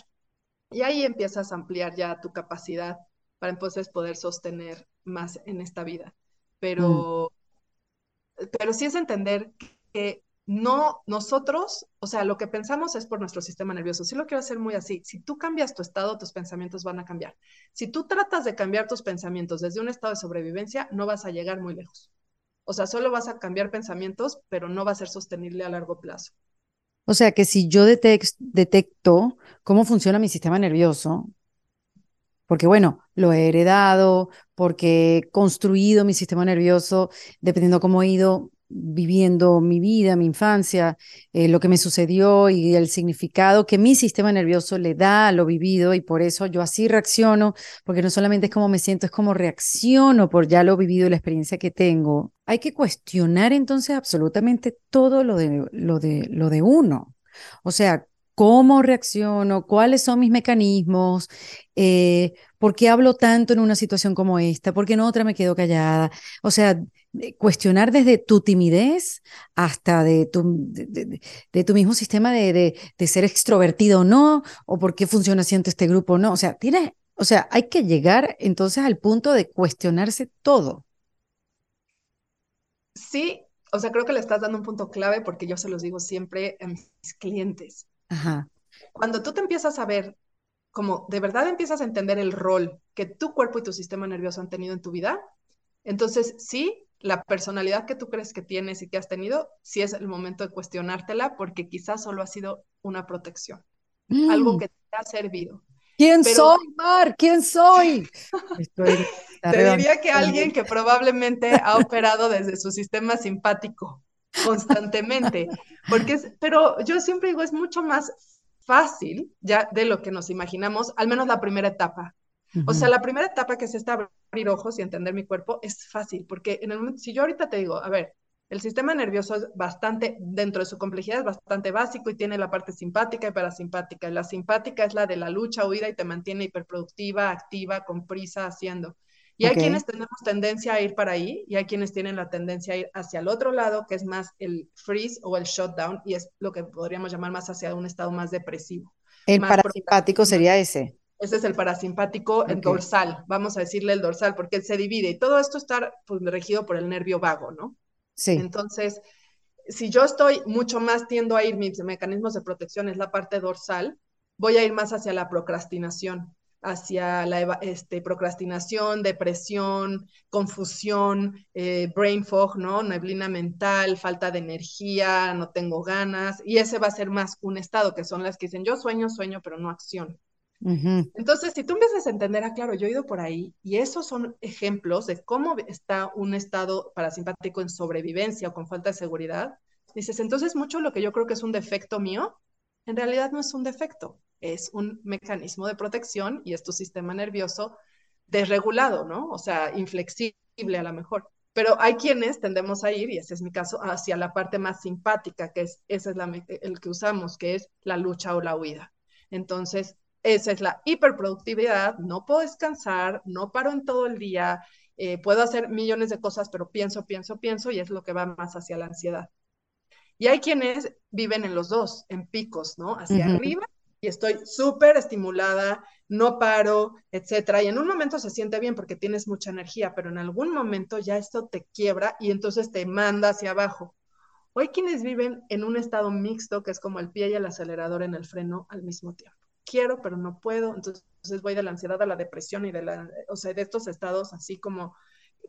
Y ahí empiezas a ampliar ya tu capacidad para entonces poder sostener más en esta vida. Pero, mm. pero sí es entender que no nosotros, o sea, lo que pensamos es por nuestro sistema nervioso. Sí lo quiero hacer muy así. Si tú cambias tu estado, tus pensamientos van a cambiar. Si tú tratas de cambiar tus pensamientos desde un estado de sobrevivencia, no vas a llegar muy lejos. O sea, solo vas a cambiar pensamientos, pero no va a ser sostenible a largo plazo. O sea que si yo detecto cómo funciona mi sistema nervioso, porque bueno, lo he heredado, porque he construido mi sistema nervioso, dependiendo cómo he ido viviendo mi vida, mi infancia, eh, lo que me sucedió y el significado que mi sistema nervioso le da a lo vivido y por eso yo así reacciono, porque no solamente es como me siento, es como reacciono por ya lo vivido y la experiencia que tengo. Hay que cuestionar entonces absolutamente todo lo de, lo de, lo de uno. O sea, cómo reacciono, cuáles son mis mecanismos, eh, por qué hablo tanto en una situación como esta, por qué en otra me quedo callada. O sea, cuestionar desde tu timidez hasta de tu, de, tu mismo sistema de, ser extrovertido o no, o por qué funciona así este grupo o no. O sea, tienes, o sea, hay que llegar entonces al punto de cuestionarse todo. Sí, o sea, creo que le estás dando un punto clave porque yo se los digo siempre a mis clientes. Ajá. Cuando tú te empiezas a ver como de verdad empiezas a entender el rol que tu cuerpo y tu sistema nervioso han tenido en tu vida, entonces sí, la personalidad que tú crees que tienes y que has tenido, sí es el momento de cuestionártela porque quizás solo ha sido una protección, algo mm. que te ha servido. ¿Quién soy, Mar? ¿Quién soy? [LAUGHS] te diría que alguien que probablemente ha operado desde su sistema simpático constantemente, porque es, pero yo siempre digo, es mucho más fácil ya de lo que nos imaginamos, al menos la primera etapa. O sea, la primera etapa que es esta abrir ojos y entender mi cuerpo es fácil, porque en el momento, si yo ahorita te digo, a ver, el sistema nervioso es bastante, dentro de su complejidad, es bastante básico y tiene la parte simpática y parasimpática. La simpática es la de la lucha, huida y te mantiene hiperproductiva, activa, con prisa, haciendo. Y hay quienes tenemos tendencia a ir para ahí y hay quienes tienen la tendencia a ir hacia el otro lado, que es más el freeze o el shutdown y es lo que podríamos llamar más hacia un estado más depresivo. El parasimpático sería ese. Ese es el parasimpático el dorsal, vamos a decirle el dorsal, porque se divide y todo esto está pues, regido por el nervio vago, ¿no? Sí. Entonces, si yo estoy mucho más tiendo a ir, mis mecanismos de protección es la parte dorsal, voy a ir más hacia la procrastinación hacia la este, procrastinación, depresión, confusión, eh, brain fog, ¿no? Neblina mental, falta de energía, no tengo ganas, y ese va a ser más un estado, que son las que dicen, yo sueño, sueño, pero no acción. Entonces, si tú empiezas a entender, ah, claro, yo he ido por ahí, y esos son ejemplos de cómo está un estado parasimpático en sobrevivencia o con falta de seguridad, dices, entonces mucho lo que yo creo que es un defecto mío, en realidad no es un defecto, es un mecanismo de protección y es tu sistema nervioso desregulado, ¿no? O sea, inflexible a lo mejor. Pero hay quienes tendemos a ir, y ese es mi caso, hacia la parte más simpática, que es, ese es la, el que usamos, que es la lucha o la huida. Entonces, esa es la hiperproductividad, no puedo descansar, no paro en todo el día, eh, puedo hacer millones de cosas, pero pienso, pienso, pienso, y es lo que va más hacia la ansiedad. Y hay quienes viven en los dos, en picos, ¿no? Hacia arriba y estoy súper estimulada, no paro, etcétera. Y en un momento se siente bien porque tienes mucha energía, pero en algún momento ya esto te quiebra y entonces te manda hacia abajo. O hay quienes viven en un estado mixto, que es como el pie y el acelerador en el freno al mismo tiempo. Quiero, pero no puedo. Entonces voy de la ansiedad a la depresión y de la, o sea, de estos estados así como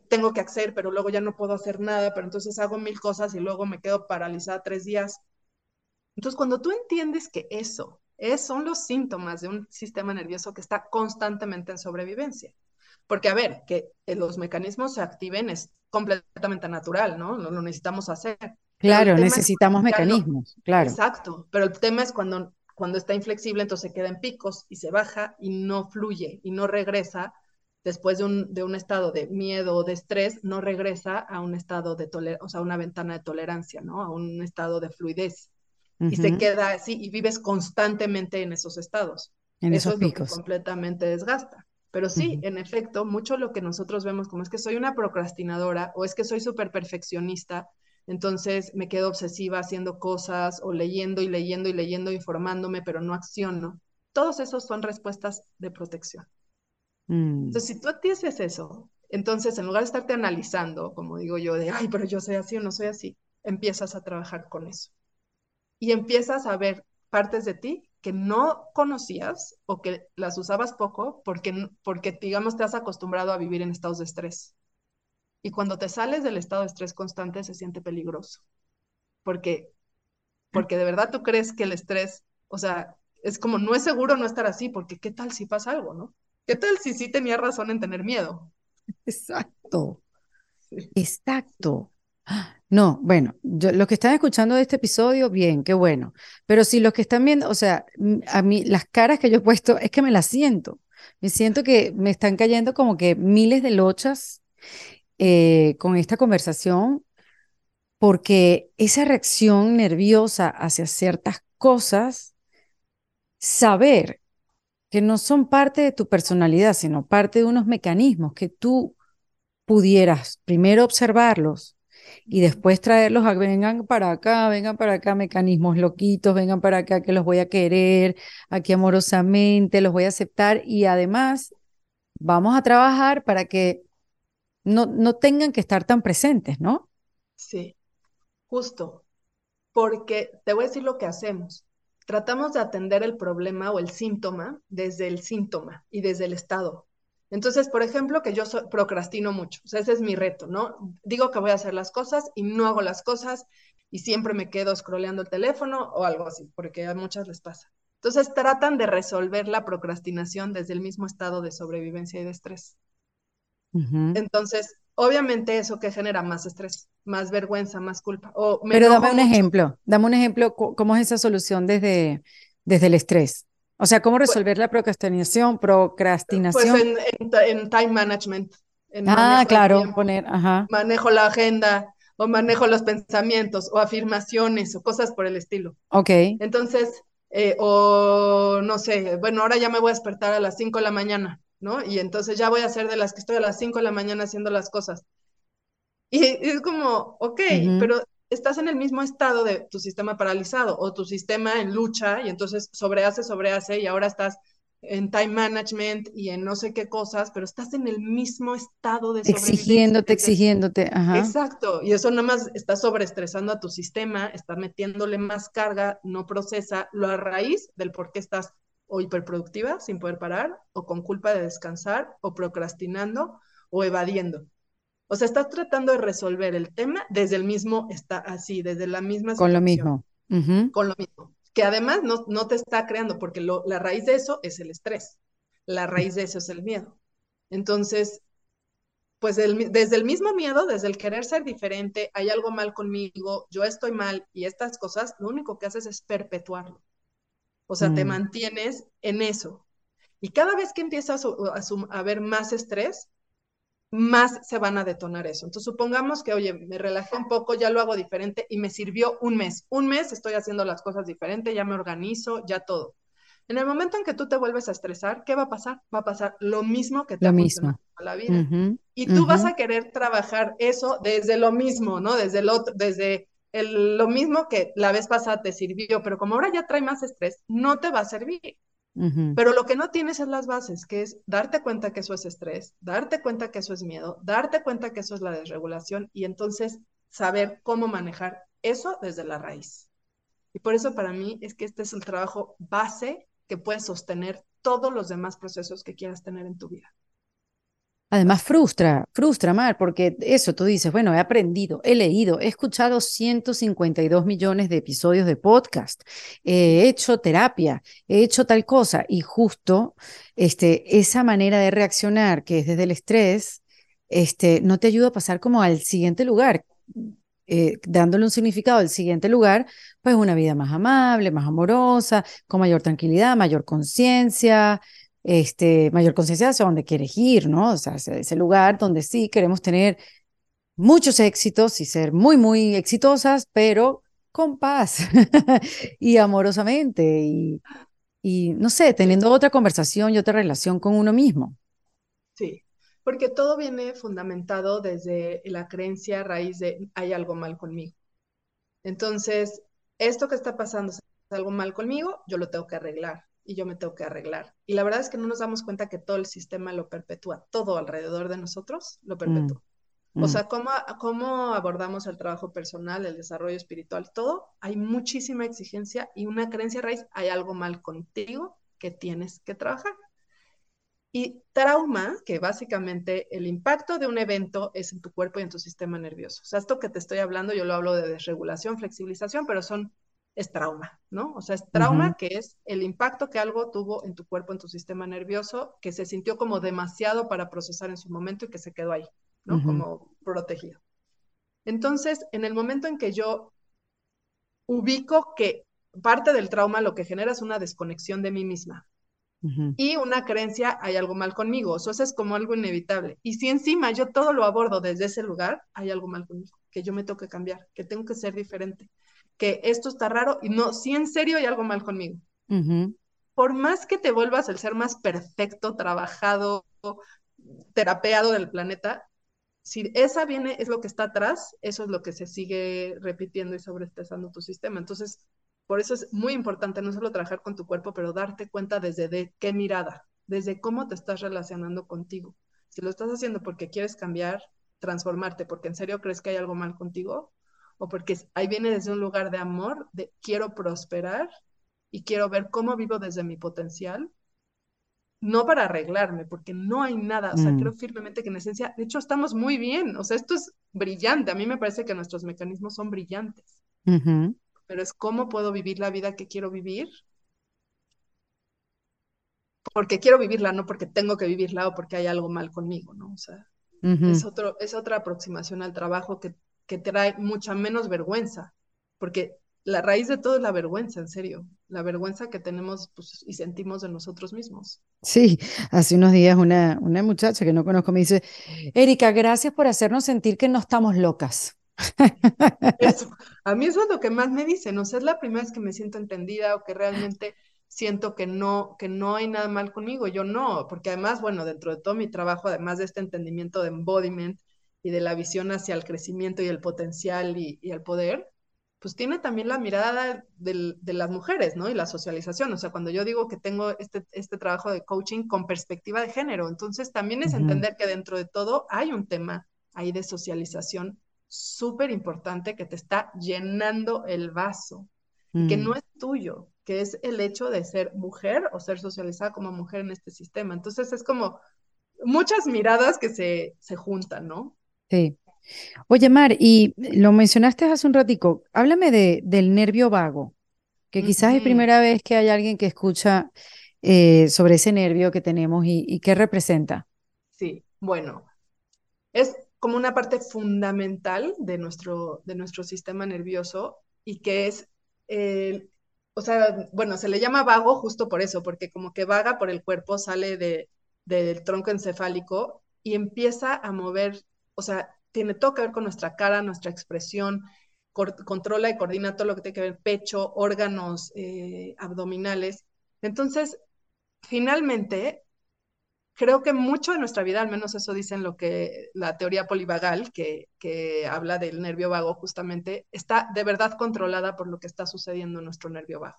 tengo que hacer, pero luego ya no puedo hacer nada, pero entonces hago mil cosas y luego me quedo paralizada tres días. Entonces, cuando tú entiendes que eso son los síntomas de un sistema nervioso que está constantemente en sobrevivencia. Porque, a ver, que los mecanismos se activen es completamente natural, ¿no? Lo, lo necesitamos hacer. Claro, necesitamos mecanismos, claro. Exacto, pero el tema es cuando, cuando está inflexible, entonces se queda en picos y se baja y no fluye y no regresa después de un, de un estado de miedo o de estrés, no regresa a un estado de tolerancia, o sea, una ventana de tolerancia, ¿no? A un estado de fluidez y se queda así y vives constantemente en esos estados. En Eso es lo que completamente desgasta. Pero sí, en efecto, mucho lo que nosotros vemos como es que soy una procrastinadora o es que soy súper perfeccionista, entonces me quedo obsesiva haciendo cosas o leyendo y leyendo y leyendo, informándome, pero no acciono. Todos esos son respuestas de protección. Mm. Entonces, si tú haces eso, entonces en lugar de estarte analizando, como digo yo, de, ay, pero yo soy así o no soy así, empiezas a trabajar con eso y empiezas a ver partes de ti que no conocías o que las usabas poco porque, porque, digamos, te has acostumbrado a vivir en estados de estrés. Y cuando te sales del estado de estrés constante se siente peligroso. Porque, porque de verdad tú crees que el estrés, o sea, es como, no es seguro no estar así, porque ¿qué tal si pasa algo, no? ¿Qué tal si sí tenía razón en tener miedo? Exacto. Exacto. No, bueno, los que están escuchando de este episodio, bien, qué bueno. Pero si los que están viendo, o sea, a mí las caras que yo he puesto es que me las siento. Me siento que me están cayendo como que miles de lochas eh, con esta conversación, porque esa reacción nerviosa hacia ciertas cosas, saber que no son parte de tu personalidad, sino parte de unos mecanismos que tú pudieras primero observarlos y después traerlos a vengan para acá, vengan para acá, mecanismos loquitos, vengan para acá que los voy a querer, aquí amorosamente, los voy a aceptar y además vamos a trabajar para que no, no tengan que estar tan presentes, ¿no? Sí, justo, porque te voy a decir lo que hacemos. Tratamos de atender el problema o el síntoma desde el síntoma y desde el estado. Entonces, por ejemplo, que yo procrastino mucho, o sea, ese es mi reto, ¿no? Digo que voy a hacer las cosas y no hago las cosas y siempre me quedo scrolleando el teléfono o algo así, porque a muchas les pasa. Entonces, tratan de resolver la procrastinación desde el mismo estado de sobrevivencia y de estrés. Entonces, obviamente eso que genera más estrés, más vergüenza, más culpa. Pero dame un ejemplo, dame un ejemplo, ¿cómo es esa solución desde, desde el estrés? O sea, ¿cómo pues resolver la procrastinación? Procrastinación. Pues en, time management. ah, claro, poner, ajá. Manejo la agenda o manejo los pensamientos o afirmaciones o cosas por el estilo. Ok. Entonces, eh, o no sé, bueno, ahora ya me voy a despertar a las 5 de la mañana, ¿no? Y entonces ya voy a ser de las que estoy a las 5 de la mañana haciendo las cosas. Y es como, ok, pero estás en el mismo estado de tu sistema paralizado o tu sistema en lucha y entonces sobrehace, sobrehace y ahora estás en time management y en no sé qué cosas, pero estás en el mismo estado de Exigiéndote, exigiéndote, ajá. Exacto, y eso nada más está sobreestresando a tu sistema, está metiéndole más carga, no procesa lo a raíz del por qué estás o hiperproductiva sin poder parar, o con culpa de descansar, o procrastinando, o evadiendo. O sea, estás tratando de resolver el tema desde el mismo, está así, desde la misma situación. Con lo mismo. Con lo mismo. Que además no, no te está creando, porque la raíz de eso es el estrés. La raíz de eso es el miedo. Entonces, pues desde el mismo miedo, desde el querer ser diferente, hay algo mal conmigo, yo estoy mal y estas cosas, lo único que haces es perpetuarlo. O sea, te mm. mantienes en eso. Y cada vez que empiezas a, a, a ver más estrés, más se van a detonar eso. Entonces, supongamos que, oye, me relajé un poco, ya lo hago diferente y me sirvió un mes. Un mes estoy haciendo las cosas diferente, ya me organizo, ya todo. En el momento en que tú te vuelves a estresar, ¿qué va a pasar? Va a pasar lo mismo que te lo mismo. la vida. y tú vas a querer trabajar eso desde lo mismo, ¿no? Desde el otro, desde el, lo mismo que la vez pasada te sirvió, pero como ahora ya trae más estrés, no te va a servir. Pero lo que no tienes es las bases, que es darte cuenta que eso es estrés, darte cuenta que eso es miedo, darte cuenta que eso es la desregulación y entonces saber cómo manejar eso desde la raíz. Y por eso para mí es que este es el trabajo base que puede sostener todos los demás procesos que quieras tener en tu vida. Además frustra, frustra, Mar, porque eso tú dices, bueno, he aprendido, he leído, he escuchado 152 millones de episodios de podcast, he hecho terapia, he hecho tal cosa y justo este, esa manera de reaccionar que es desde el estrés, este, no te ayuda a pasar como al siguiente lugar, eh, dándole un significado al siguiente lugar, pues una vida más amable, más amorosa, con mayor tranquilidad, mayor conciencia, este, mayor conciencia hacia dónde quieres ir, ¿no? O sea, ese lugar donde sí queremos tener muchos éxitos y ser muy, muy exitosas, pero con paz [LAUGHS] y amorosamente y, y, no sé, teniendo otra conversación y otra relación con uno mismo. Sí, porque todo viene fundamentado desde la creencia raíz de hay algo mal conmigo. Entonces, esto que está pasando es algo mal conmigo, yo lo tengo que arreglar y yo me tengo que arreglar. Y la verdad es que no nos damos cuenta que todo el sistema lo perpetúa, todo alrededor de nosotros lo mm, perpetúa. O mm. sea, ¿cómo, ¿cómo abordamos el trabajo personal, el desarrollo espiritual? Todo, hay muchísima exigencia y una creencia raíz, hay algo mal contigo que tienes que trabajar. Y trauma, que básicamente el impacto de un evento es en tu cuerpo y en tu sistema nervioso. O sea, esto que te estoy hablando, yo lo hablo de desregulación, flexibilización, pero son es trauma, ¿no? O sea, es trauma que es el impacto que algo tuvo en tu cuerpo, en tu sistema nervioso, que se sintió como demasiado para procesar en su momento y que se quedó ahí, ¿no? Como protegido. Entonces, en el momento en que yo ubico que parte del trauma lo que genera es una desconexión de mí misma y una creencia, hay algo mal conmigo, eso es como algo inevitable. Y si encima yo todo lo abordo desde ese lugar, hay algo mal conmigo, que yo me tengo que cambiar, que tengo que ser diferente, que esto está raro y no, si en serio hay algo mal conmigo. Por más que te vuelvas el ser más perfecto, trabajado, terapeado del planeta, si esa viene, es lo que está atrás, eso es lo que se sigue repitiendo y sobreestresando tu sistema. Entonces, por eso es muy importante no solo trabajar con tu cuerpo, pero darte cuenta desde de qué mirada, desde cómo te estás relacionando contigo. Si lo estás haciendo porque quieres cambiar, transformarte, porque en serio crees que hay algo mal contigo, o porque ahí viene desde un lugar de amor, de quiero prosperar y quiero ver cómo vivo desde mi potencial, no para arreglarme, porque no hay nada, o sea, creo mm. firmemente que en esencia, de hecho, estamos muy bien, o sea, esto es brillante, a mí me parece que nuestros mecanismos son brillantes pero es cómo puedo vivir la vida que quiero vivir. Porque quiero vivirla, no porque tengo que vivirla o porque hay algo mal conmigo, ¿no? O sea, es, otro, es otra aproximación al trabajo que, que trae mucha menos vergüenza, porque la raíz de todo es la vergüenza, en serio, la vergüenza que tenemos pues, y sentimos de nosotros mismos. Sí, hace unos días una, una muchacha que no conozco me dice, Erika, gracias por hacernos sentir que no estamos locas. a mí eso es lo que más me dicen, o sea, es la primera vez que me siento entendida o que realmente siento que no, que no hay nada mal conmigo, yo no, porque además, bueno, dentro de todo mi trabajo, además de este entendimiento de embodiment y de la visión hacia el crecimiento y el potencial y, el poder, pues tiene también la mirada de las mujeres, ¿no? Y la socialización, o sea, cuando yo digo que tengo este, este trabajo de coaching con perspectiva de género, entonces también es entender que dentro de todo hay un tema ahí de socialización súper importante que te está llenando el vaso, que mm. no es tuyo, que es el hecho de ser mujer o ser socializada como mujer en este sistema. Entonces es como muchas miradas que se, se juntan, ¿no? Sí. Oye, Mar, y lo mencionaste hace un ratico, háblame de, del nervio vago, que quizás es primera vez que hay alguien que escucha eh, sobre ese nervio que tenemos y, y qué representa. Sí, bueno, es como una parte fundamental de nuestro, de nuestro sistema nervioso y que es, o sea, bueno, se le llama vago justo por eso, porque como que vaga por el cuerpo, sale de, del tronco encefálico y empieza a mover, o sea, tiene todo que ver con nuestra cara, nuestra expresión, controla y coordina todo lo que tiene que ver pecho, órganos eh, abdominales. Entonces, finalmente, creo que mucho de nuestra vida, al menos eso dicen lo que la teoría polivagal, que, que habla del nervio vago justamente, está de verdad controlada por lo que está sucediendo en nuestro nervio vago.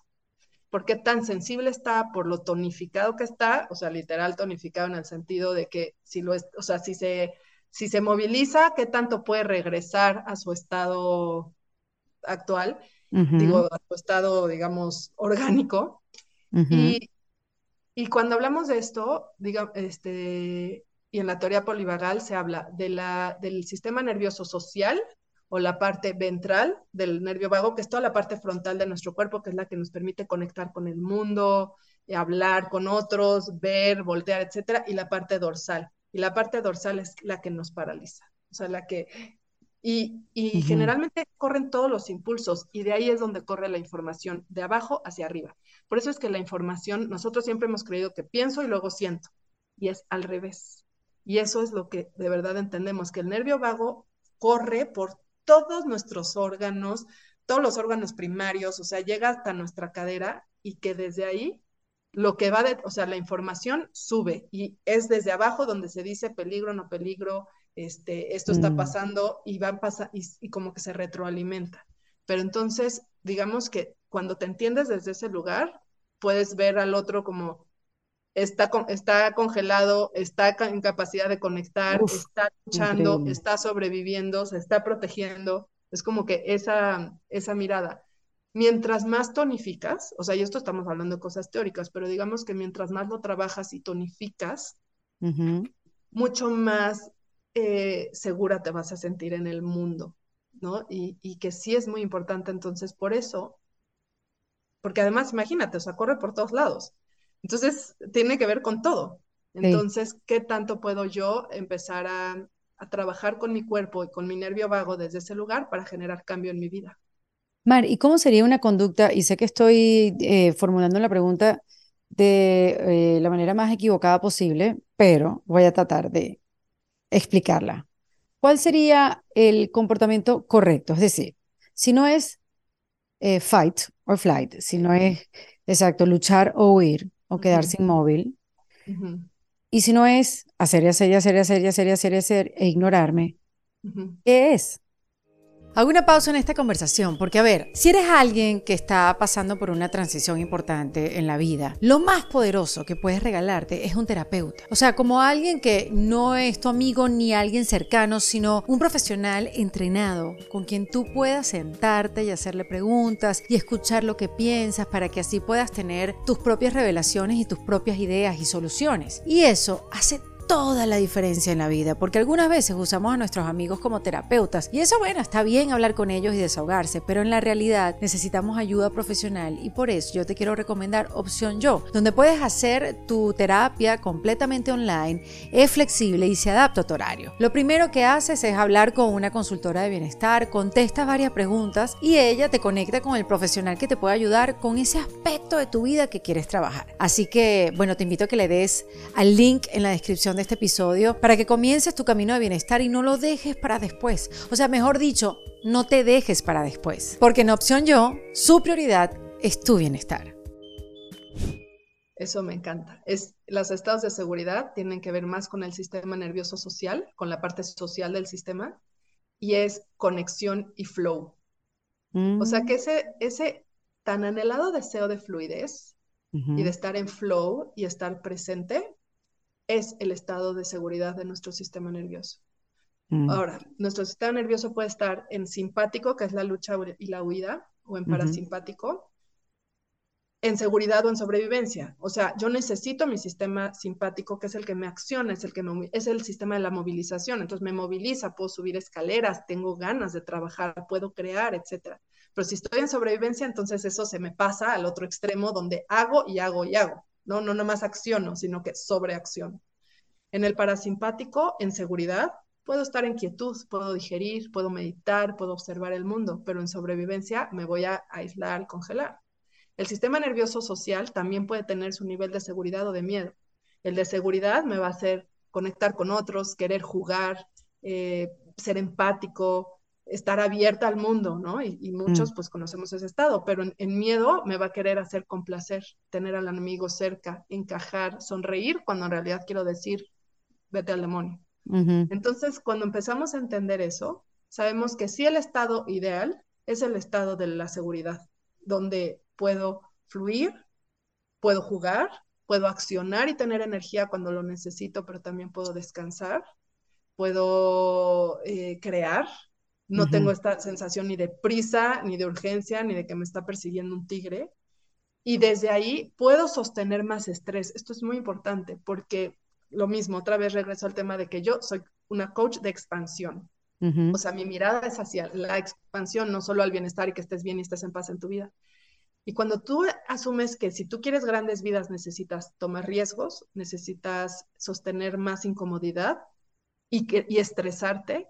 ¿Por qué tan sensible está? Por lo tonificado que está, o sea, literal tonificado en el sentido de que si lo es, o sea, si se, si se moviliza, ¿qué tanto puede regresar a su estado actual? Digo, a su estado, digamos, orgánico. Y y cuando hablamos de esto, diga, este, y en la teoría polivagal se habla de la, del sistema nervioso social o la parte ventral del nervio vago, que es toda la parte frontal de nuestro cuerpo, que es la que nos permite conectar con el mundo, hablar con otros, ver, voltear, etcétera, y la parte dorsal. Y la parte dorsal es la que nos paraliza, o sea, la que y, generalmente corren todos los impulsos y de ahí es donde corre la información, de abajo hacia arriba. Por eso es que la información, nosotros siempre hemos creído que pienso y luego siento, y es al revés. Y eso es lo que de verdad entendemos, que el nervio vago corre por todos nuestros órganos, todos los órganos primarios, o sea, llega hasta nuestra cadera y que desde ahí lo que va de, o sea, la información sube y es desde abajo donde se dice peligro, no peligro, este, esto está mm. pasando y va a y, como que se retroalimenta. Pero entonces, digamos que cuando te entiendes desde ese lugar, puedes ver al otro como está, está congelado, está en capacidad de conectar, está luchando, está sobreviviendo, se está protegiendo. Es como que esa, esa mirada. Mientras más tonificas, o sea, y esto estamos hablando de cosas teóricas, pero digamos que mientras más lo trabajas y tonificas, mucho más eh, segura te vas a sentir en el mundo, ¿no? Y, que sí es muy importante entonces por eso, porque además imagínate, o sea, corre por todos lados. Entonces, tiene que ver con todo. Entonces, ¿qué tanto puedo yo empezar a a trabajar con mi cuerpo y con mi nervio vago desde ese lugar para generar cambio en mi vida. Mar, ¿y cómo sería una conducta? Y sé que estoy eh, formulando la pregunta de eh, la manera más equivocada posible, pero voy a tratar de explicarla. ¿Cuál sería el comportamiento correcto? Es decir, si no es eh, fight or flight, si no es, exacto, luchar o huir o quedarse inmóvil, y si no es hacer y hacer y hacer y hacer y hacer y hacer y hacer e ignorarme, ¿qué es? Hago una pausa en esta conversación porque, a ver, si eres alguien que está pasando por una transición importante en la vida, lo más poderoso que puedes regalarte es un terapeuta. O sea, como alguien que no es tu amigo ni alguien cercano, sino un profesional entrenado con quien tú puedas sentarte y hacerle preguntas y escuchar lo que piensas para que así puedas tener tus propias revelaciones y tus propias ideas y soluciones. Y eso hace toda la diferencia en la vida, porque algunas veces usamos a nuestros amigos como terapeutas y eso bueno, está bien hablar con ellos y desahogarse, pero en la realidad necesitamos ayuda profesional y por eso yo te quiero recomendar Opción Yo, donde puedes hacer tu terapia completamente online, es flexible y se adapta a tu horario. Lo primero que haces es hablar con una consultora de bienestar, contestas varias preguntas y ella te conecta con el profesional que te puede ayudar con ese aspecto de tu vida que quieres trabajar. Así que, bueno, te invito a que le des al link en la descripción de este episodio para que comiences tu camino de bienestar y no lo dejes para después. O sea, mejor dicho, no te dejes para después. Porque en opción yo, su prioridad es tu bienestar. Eso me encanta. Es, los estados de seguridad tienen que ver más con el sistema nervioso social, con la parte social del sistema, y es conexión y flow. O sea que mm. ese, ese tan anhelado deseo de fluidez y de estar en flow y estar presente es el estado de seguridad de nuestro sistema nervioso. Mm. Ahora, nuestro sistema nervioso puede estar en simpático, que es la lucha y la huida, o en parasimpático, en seguridad o en sobrevivencia. O sea, yo necesito mi sistema simpático, que es el que me acciona, es el que es el sistema de la movilización. Entonces me moviliza, puedo subir escaleras, tengo ganas de trabajar, puedo crear, etcétera. Pero si estoy en sobrevivencia, entonces eso se me pasa al otro extremo donde hago y hago y hago. ¿No? No nomás acciono, sino que sobreacciono. En el parasimpático, en seguridad, puedo estar en quietud, puedo digerir, puedo meditar, puedo observar el mundo, pero en sobrevivencia me voy a aislar, congelar. El sistema nervioso social también puede tener su nivel de seguridad o de miedo. El de seguridad me va a hacer conectar con otros, querer jugar, eh, ser empático, estar abierta al mundo, ¿no? Y, muchos mm. pues conocemos ese estado, pero en, miedo me va a querer hacer complacer, tener al enemigo cerca, encajar, sonreír, cuando en realidad quiero decir, vete al demonio. Entonces, cuando empezamos a entender eso, sabemos que sí el estado ideal es el estado de la seguridad, donde puedo fluir, puedo jugar, puedo accionar y tener energía cuando lo necesito, pero también puedo descansar, puedo eh, crear, no tengo esta sensación ni de prisa, ni de urgencia, ni de que me está persiguiendo un tigre. Y desde ahí puedo sostener más estrés. Esto es muy importante porque lo mismo, otra vez regreso al tema de que yo soy una coach de expansión. O sea, mi mirada es hacia la expansión, no solo al bienestar y que estés bien y estés en paz en tu vida. Y cuando tú asumes que si tú quieres grandes vidas necesitas tomar riesgos, necesitas sostener más incomodidad y, que, y estresarte,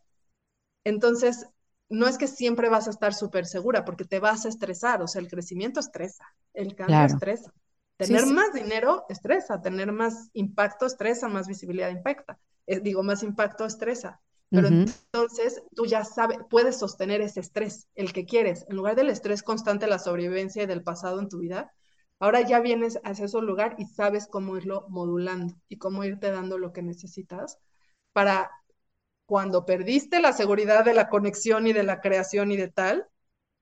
entonces, no es que siempre vas a estar súper segura porque te vas a estresar, o sea, el crecimiento estresa, el cambio estresa. Tener más dinero estresa, tener más impacto estresa, más visibilidad impacta. Eh, digo, más impacto estresa. Pero entonces tú ya sabes, puedes sostener ese estrés, el que quieres. En lugar del estrés constante, la sobrevivencia y del pasado en tu vida, ahora ya vienes hacia ese lugar y sabes cómo irlo modulando y cómo irte dando lo que necesitas para cuando perdiste la seguridad de la conexión y de la creación y de tal,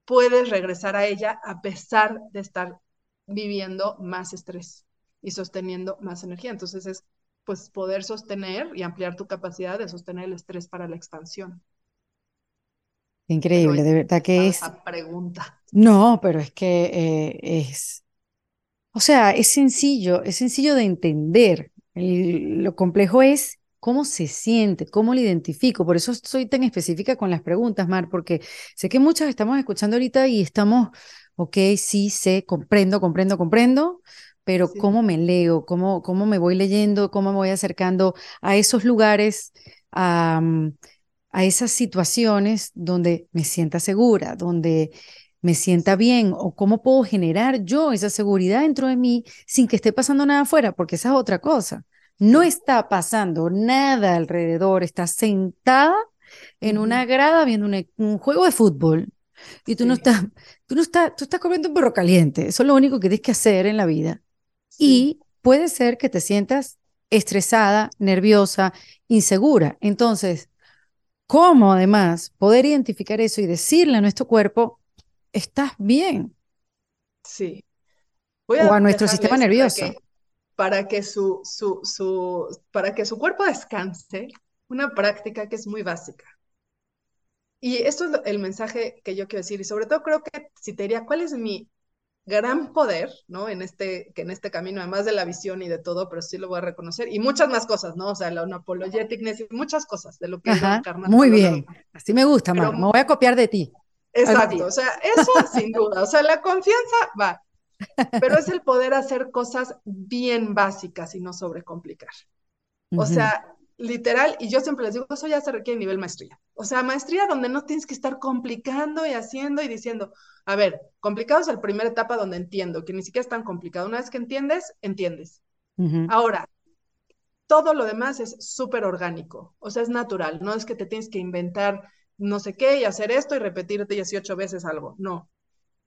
puedes regresar a ella a pesar de estar viviendo más estrés y sosteniendo más energía. Entonces es pues poder sostener y ampliar tu capacidad de sostener el estrés para la expansión. Increíble, de verdad que es. Esa pregunta. No, pero es que eh, es. O sea, es sencillo, es sencillo de entender. lo complejo es ¿Cómo se siente? ¿Cómo lo identifico? Por eso soy tan específica con las preguntas, Mar, porque sé que muchas estamos escuchando ahorita y estamos, ok, sí, sé, comprendo, comprendo, comprendo, pero ¿cómo me leo? ¿Cómo, ¿Cómo me voy leyendo? ¿Cómo me voy acercando a esos lugares? a, a esas situaciones donde me sienta segura, donde me sienta bien o cómo puedo generar yo esa seguridad dentro de mí sin que esté pasando nada afuera, porque esa es otra cosa. No está pasando nada alrededor, estás sentada en una grada viendo un, juego de fútbol y tú no estás, tú no estás, tú estás comiendo un perro caliente. Eso es lo único que tienes que hacer en la vida. Y puede ser que te sientas estresada, nerviosa, insegura. Entonces, ¿cómo además poder identificar eso y decirle a nuestro cuerpo, estás bien. Sí. o a nuestro sistema nervioso. Para que, su, su, su, para que su cuerpo descanse, una práctica que es muy básica. Y esto es el mensaje que yo quiero decir. Y sobre todo creo que si te diría, ¿cuál es mi gran poder, ¿no? En este, que en este camino, además de la visión y de todo, pero sí lo voy a reconocer, y muchas más cosas, ¿no? O sea, la unapologeticness y muchas cosas de lo que Ajá, Muy bien, así me gusta, me voy a copiar de ti. Exacto, o sea, eso sin duda, o sea, la confianza va, pero es el poder hacer cosas bien básicas y no sobrecomplicar. O sea, literal, y yo siempre les digo, eso ya se requiere nivel maestría. O sea, maestría donde no tienes que estar complicando y haciendo y diciendo, a ver, complicado es la primera etapa donde entiendo, que ni siquiera es tan complicado. Una vez que entiendes, entiendes. Ahora, todo lo demás es súper orgánico, o sea, es natural, no es que te tienes que inventar no sé qué y hacer esto y repetirte 18 veces algo. No.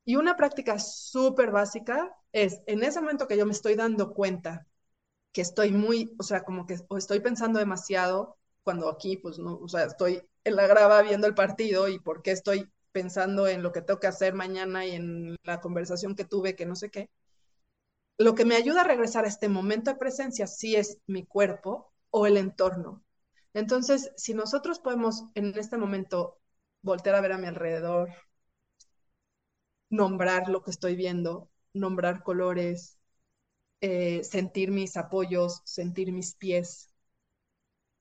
Y una práctica súper básica es, en ese momento que yo me estoy dando cuenta que estoy muy, o sea, como que estoy pensando demasiado, cuando aquí, pues, no, o sea, estoy en la grava viendo el partido y por qué estoy pensando en lo que tengo que hacer mañana y en la conversación que tuve, que no sé qué. Lo que me ayuda a regresar a este momento de presencia sí es mi cuerpo o el entorno. Entonces, si nosotros podemos en este momento voltear a ver a mi alrededor, nombrar lo que estoy viendo, nombrar colores, eh, sentir mis apoyos, sentir mis pies,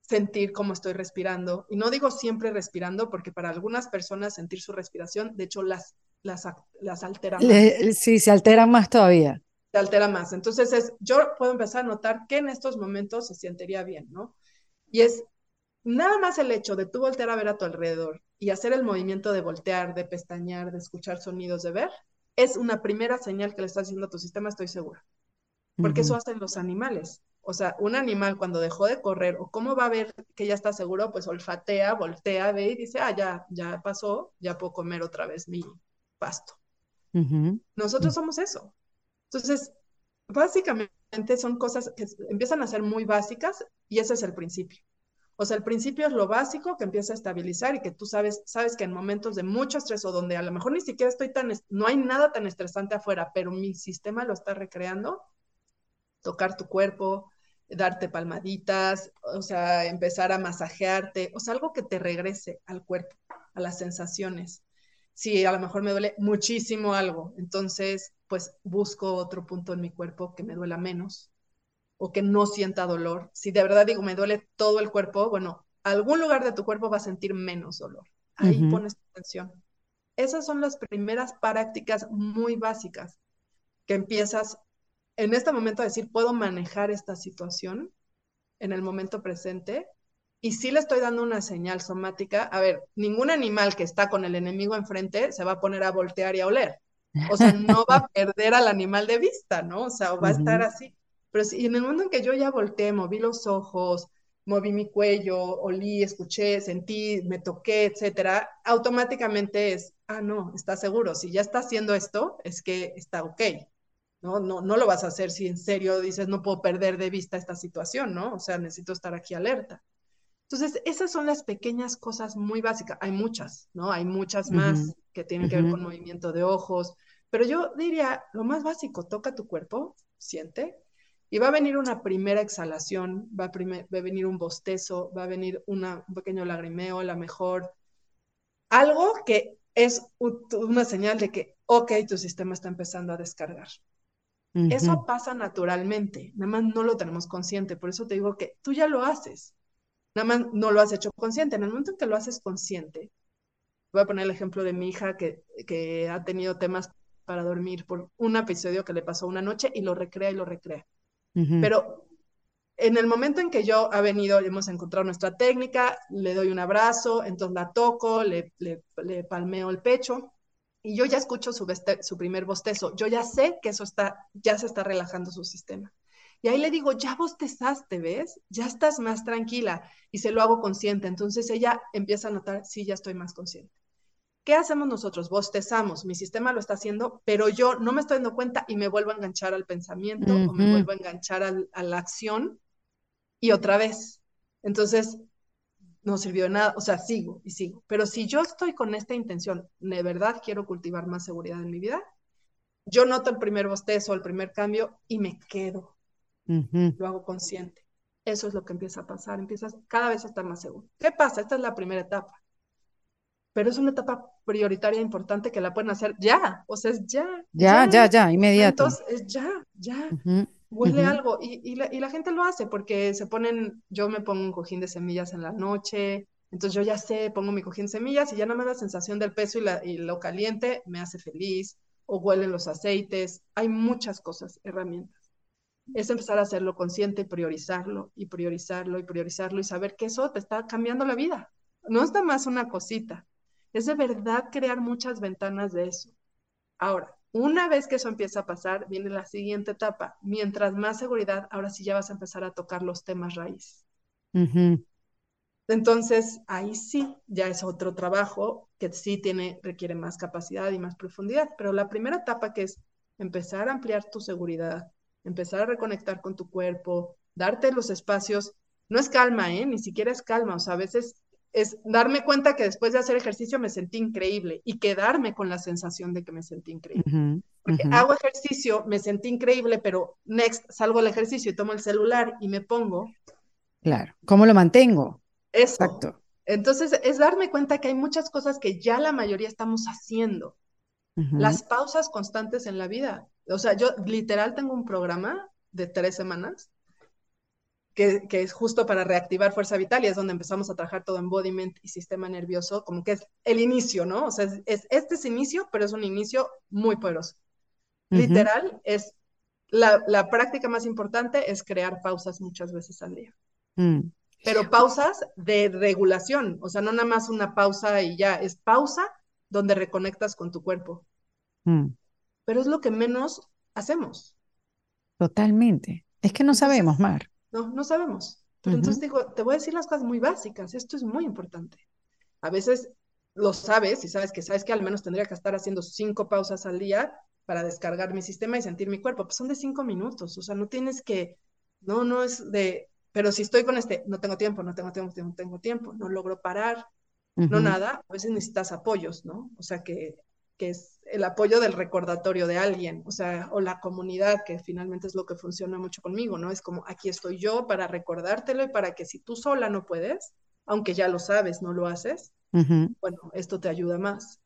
sentir cómo estoy respirando. Y no digo siempre respirando, porque para algunas personas sentir su respiración, de hecho, las, las, las altera más. sí, se altera más todavía. Se altera más. Entonces, es, yo puedo empezar a notar que en estos momentos se sentiría bien, ¿no? Y es Nada más el hecho de tú voltear a ver a tu alrededor y hacer el movimiento de voltear, de pestañear, de escuchar sonidos, de ver, es una primera señal que le estás haciendo a tu sistema, estoy segura. Porque eso hacen los animales. O sea, un animal cuando dejó de correr o cómo va a ver que ya está seguro, pues olfatea, voltea, ve y dice, ah, ya, ya pasó, ya puedo comer otra vez mi pasto. Nosotros somos eso. Entonces, básicamente son cosas que empiezan a ser muy básicas y ese es el principio. O sea, el principio es lo básico que empieza a estabilizar y que tú sabes, sabes que en momentos de mucho estrés o donde a lo mejor ni siquiera estoy tan, no hay nada tan estresante afuera, pero mi sistema lo está recreando, tocar tu cuerpo, darte palmaditas, o sea, empezar a masajearte, o sea, algo que te regrese al cuerpo, a las sensaciones. Si a lo mejor me duele muchísimo algo, entonces, pues busco otro punto en mi cuerpo que me duela menos, o que no sienta dolor. Si de verdad digo, me duele todo el cuerpo, bueno, algún lugar de tu cuerpo va a sentir menos dolor. Ahí pones atención. Esas son las primeras prácticas muy básicas que empiezas en este momento a decir, puedo manejar esta situación en el momento presente y si le estoy dando una señal somática. A ver, ningún animal que está con el enemigo enfrente se va a poner a voltear y a oler. O sea, no va a [LAUGHS] perder al animal de vista, ¿no? O sea, va a estar así. Pero si en el momento en que yo ya volteé, moví los ojos, moví mi cuello, olí, escuché, sentí, me toqué, etcétera, automáticamente es, ah, no, está seguro. Si ya está haciendo esto, es que está ok. ¿no? No, no lo vas a hacer si en serio dices, no puedo perder de vista esta situación, ¿no? O sea, necesito estar aquí alerta. Entonces, esas son las pequeñas cosas muy básicas. Hay muchas, ¿no? Hay muchas más que tienen que ver con movimiento de ojos, pero yo diría, lo más básico, toca tu cuerpo, siente, y va a venir una primera exhalación, va a, venir un bostezo, va a venir un pequeño lagrimeo, la mejor. Algo que es una señal de que, ok, tu sistema está empezando a descargar. Eso pasa naturalmente, nada más no lo tenemos consciente, por eso te digo que tú ya lo haces, nada más no lo has hecho consciente. En el momento en que lo haces consciente, voy a poner el ejemplo de mi hija que, que ha tenido temas para dormir por un episodio que le pasó una noche y lo recrea y lo recrea. Pero en el momento en que yo ha venido, hemos encontrado nuestra técnica, le doy un abrazo, entonces la toco, le, palmeo el pecho y yo ya escucho su, su primer bostezo. Yo ya sé que eso está, ya se está relajando su sistema. Y ahí le digo, ya bostezaste, ¿ves? Ya estás más tranquila y se lo hago consciente. Entonces ella empieza a notar, sí, ya estoy más consciente. ¿Qué hacemos nosotros? Bostezamos, mi sistema lo está haciendo, pero yo no me estoy dando cuenta y me vuelvo a enganchar al pensamiento o me vuelvo a enganchar a la acción y otra vez. Entonces, no sirvió de nada, o sea, sigo y sigo. Pero si yo estoy con esta intención, de verdad quiero cultivar más seguridad en mi vida, yo noto el primer bostezo, el primer cambio y me quedo. Lo hago consciente. Eso es lo que empieza a pasar, empiezas cada vez a estar más seguro. ¿Qué pasa? Esta es la primera etapa. Pero es una etapa prioritaria importante que la pueden hacer ya, o sea, es ya. Ya, ya, ya, inmediato. Entonces, es ya, ya huele algo y, y, la, y, la, gente lo hace porque se ponen, yo me pongo un cojín de semillas en la noche, entonces yo ya sé, pongo mi cojín de semillas y ya no me da la sensación del peso y, la, y lo caliente me hace feliz, o huelen los aceites, hay muchas cosas, herramientas. Es empezar a hacerlo consciente, priorizarlo y priorizarlo y priorizarlo y saber que eso te está cambiando la vida. No es nada más una cosita, es de verdad crear muchas ventanas de eso. Ahora, una vez que eso empieza a pasar, viene la siguiente etapa. Mientras más seguridad, ahora sí ya vas a empezar a tocar los temas raíz. Entonces, ahí sí, ya es otro trabajo que sí tiene, requiere más capacidad y más profundidad. Pero la primera etapa que es empezar a ampliar tu seguridad, empezar a reconectar con tu cuerpo, darte los espacios, no es calma, ¿eh? Ni siquiera es calma. O sea, a veces es darme cuenta que después de hacer ejercicio me sentí increíble y quedarme con la sensación de que me sentí increíble. Porque hago ejercicio, me sentí increíble, pero next salgo del ejercicio y tomo el celular y me pongo. Claro, ¿cómo lo mantengo? Exacto. Entonces es darme cuenta que hay muchas cosas que ya la mayoría estamos haciendo. Las pausas constantes en la vida. O sea, yo literal tengo un programa de tres semanas que, es justo para reactivar fuerza vital y es donde empezamos a trabajar todo embodiment y sistema nervioso, como que es el inicio, ¿no? O sea, es, este es inicio, pero es un inicio muy poderoso. Literal, es la, la, práctica más importante es crear pausas muchas veces al día. Mm. Pero pausas de regulación, o sea, no nada más una pausa y ya, es pausa donde reconectas con tu cuerpo. Mm. Pero es lo que menos hacemos. Totalmente. Es que no sabemos, Mar. No, no sabemos. Pero entonces digo, te voy a decir las cosas muy básicas, esto es muy importante. A veces lo sabes y sabes que sabes que al menos tendría que estar haciendo cinco pausas al día para descargar mi sistema y sentir mi cuerpo. Pues son de cinco minutos, o sea, no tienes que, no, no es de, pero si estoy con este, no tengo tiempo, no tengo tiempo, no tengo tiempo, no logro parar, no nada, a veces necesitas apoyos, ¿no? O sea, que que es el apoyo del recordatorio de alguien, o sea, o la comunidad, que finalmente es lo que funciona mucho conmigo, ¿no? Es como, aquí estoy yo para recordártelo y para que si tú sola no puedes, aunque ya lo sabes, no lo haces, bueno, esto te ayuda más.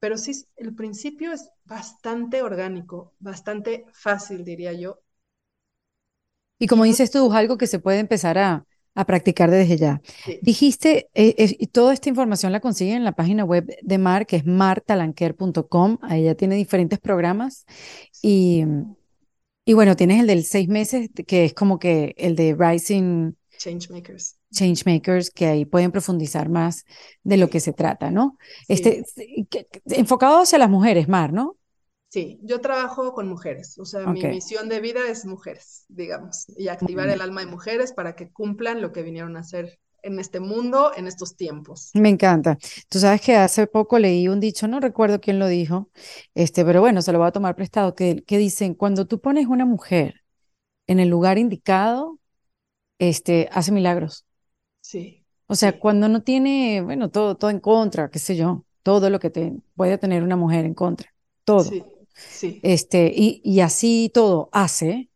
Pero sí, el principio es bastante orgánico, bastante fácil, diría yo. Y como dices tú, es algo que se puede empezar a, a practicar desde ya. Dijiste, eh, eh, y toda esta información la consiguen en la página web de Mar, que es martalanquer.com. Ahí ya tiene diferentes programas. Y, y bueno, tienes el del seis meses, que es como que el de Rising Changemakers. Changemakers, que ahí pueden profundizar más de lo que se trata, ¿no? Este, enfocado hacia las mujeres, Mar, ¿no? Sí, yo trabajo con mujeres, o sea, mi misión de vida es mujeres, digamos, y activar el alma de mujeres para que cumplan lo que vinieron a hacer en este mundo, en estos tiempos. Me encanta. Tú sabes que hace poco leí un dicho, no recuerdo quién lo dijo, este, pero bueno, se lo voy a tomar prestado, que, que dicen, cuando tú pones una mujer en el lugar indicado, este, hace milagros. Sí. O sea, cuando no tiene, bueno, todo, todo en contra, qué sé yo, todo lo que te puede tener una mujer en contra, todo. Sí. Este, y, y así todo hace.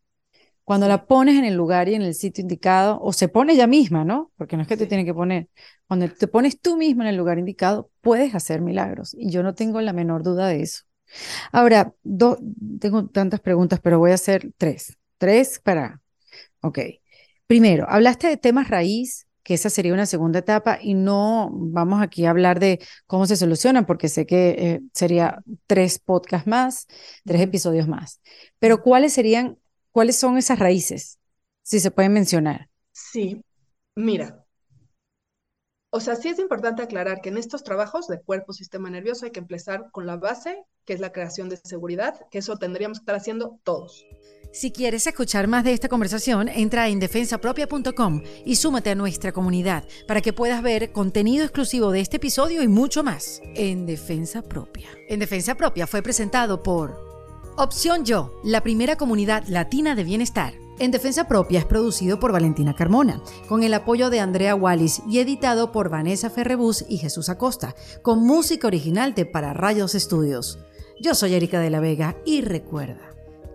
Cuando la pones en el lugar y en el sitio indicado, o se pone ella misma, ¿no? Porque no es que te tiene que poner. Cuando te pones tú misma en el lugar indicado, puedes hacer milagros. Y yo no tengo la menor duda de eso. Ahora, tengo tantas preguntas, pero voy a hacer tres. Tres para. Ok. Primero, hablaste de temas raíz, que esa sería una segunda etapa y no vamos aquí a hablar de cómo se solucionan, porque sé que eh, sería tres podcasts más, tres episodios más. Pero ¿cuáles serían, cuáles son esas raíces? Si se puede mencionar. Sí, mira. O sea, sí es importante aclarar que en estos trabajos de cuerpo, sistema nervioso hay que empezar con la base, que es la creación de seguridad, que eso tendríamos que estar haciendo todos. Si quieres escuchar más de esta conversación, entra a indefensapropia.com y súmate a nuestra comunidad para que puedas ver contenido exclusivo de este episodio y mucho más. En Defensa Propia. En Defensa Propia fue presentado por Opción Yo, la primera comunidad latina de bienestar. En Defensa Propia es producido por Valentina Carmona, con el apoyo de Andrea Wallis y editado por Vanessa Ferrebus y Jesús Acosta, con música original de Para Rayos Estudios. Yo soy Erika de la Vega y recuerda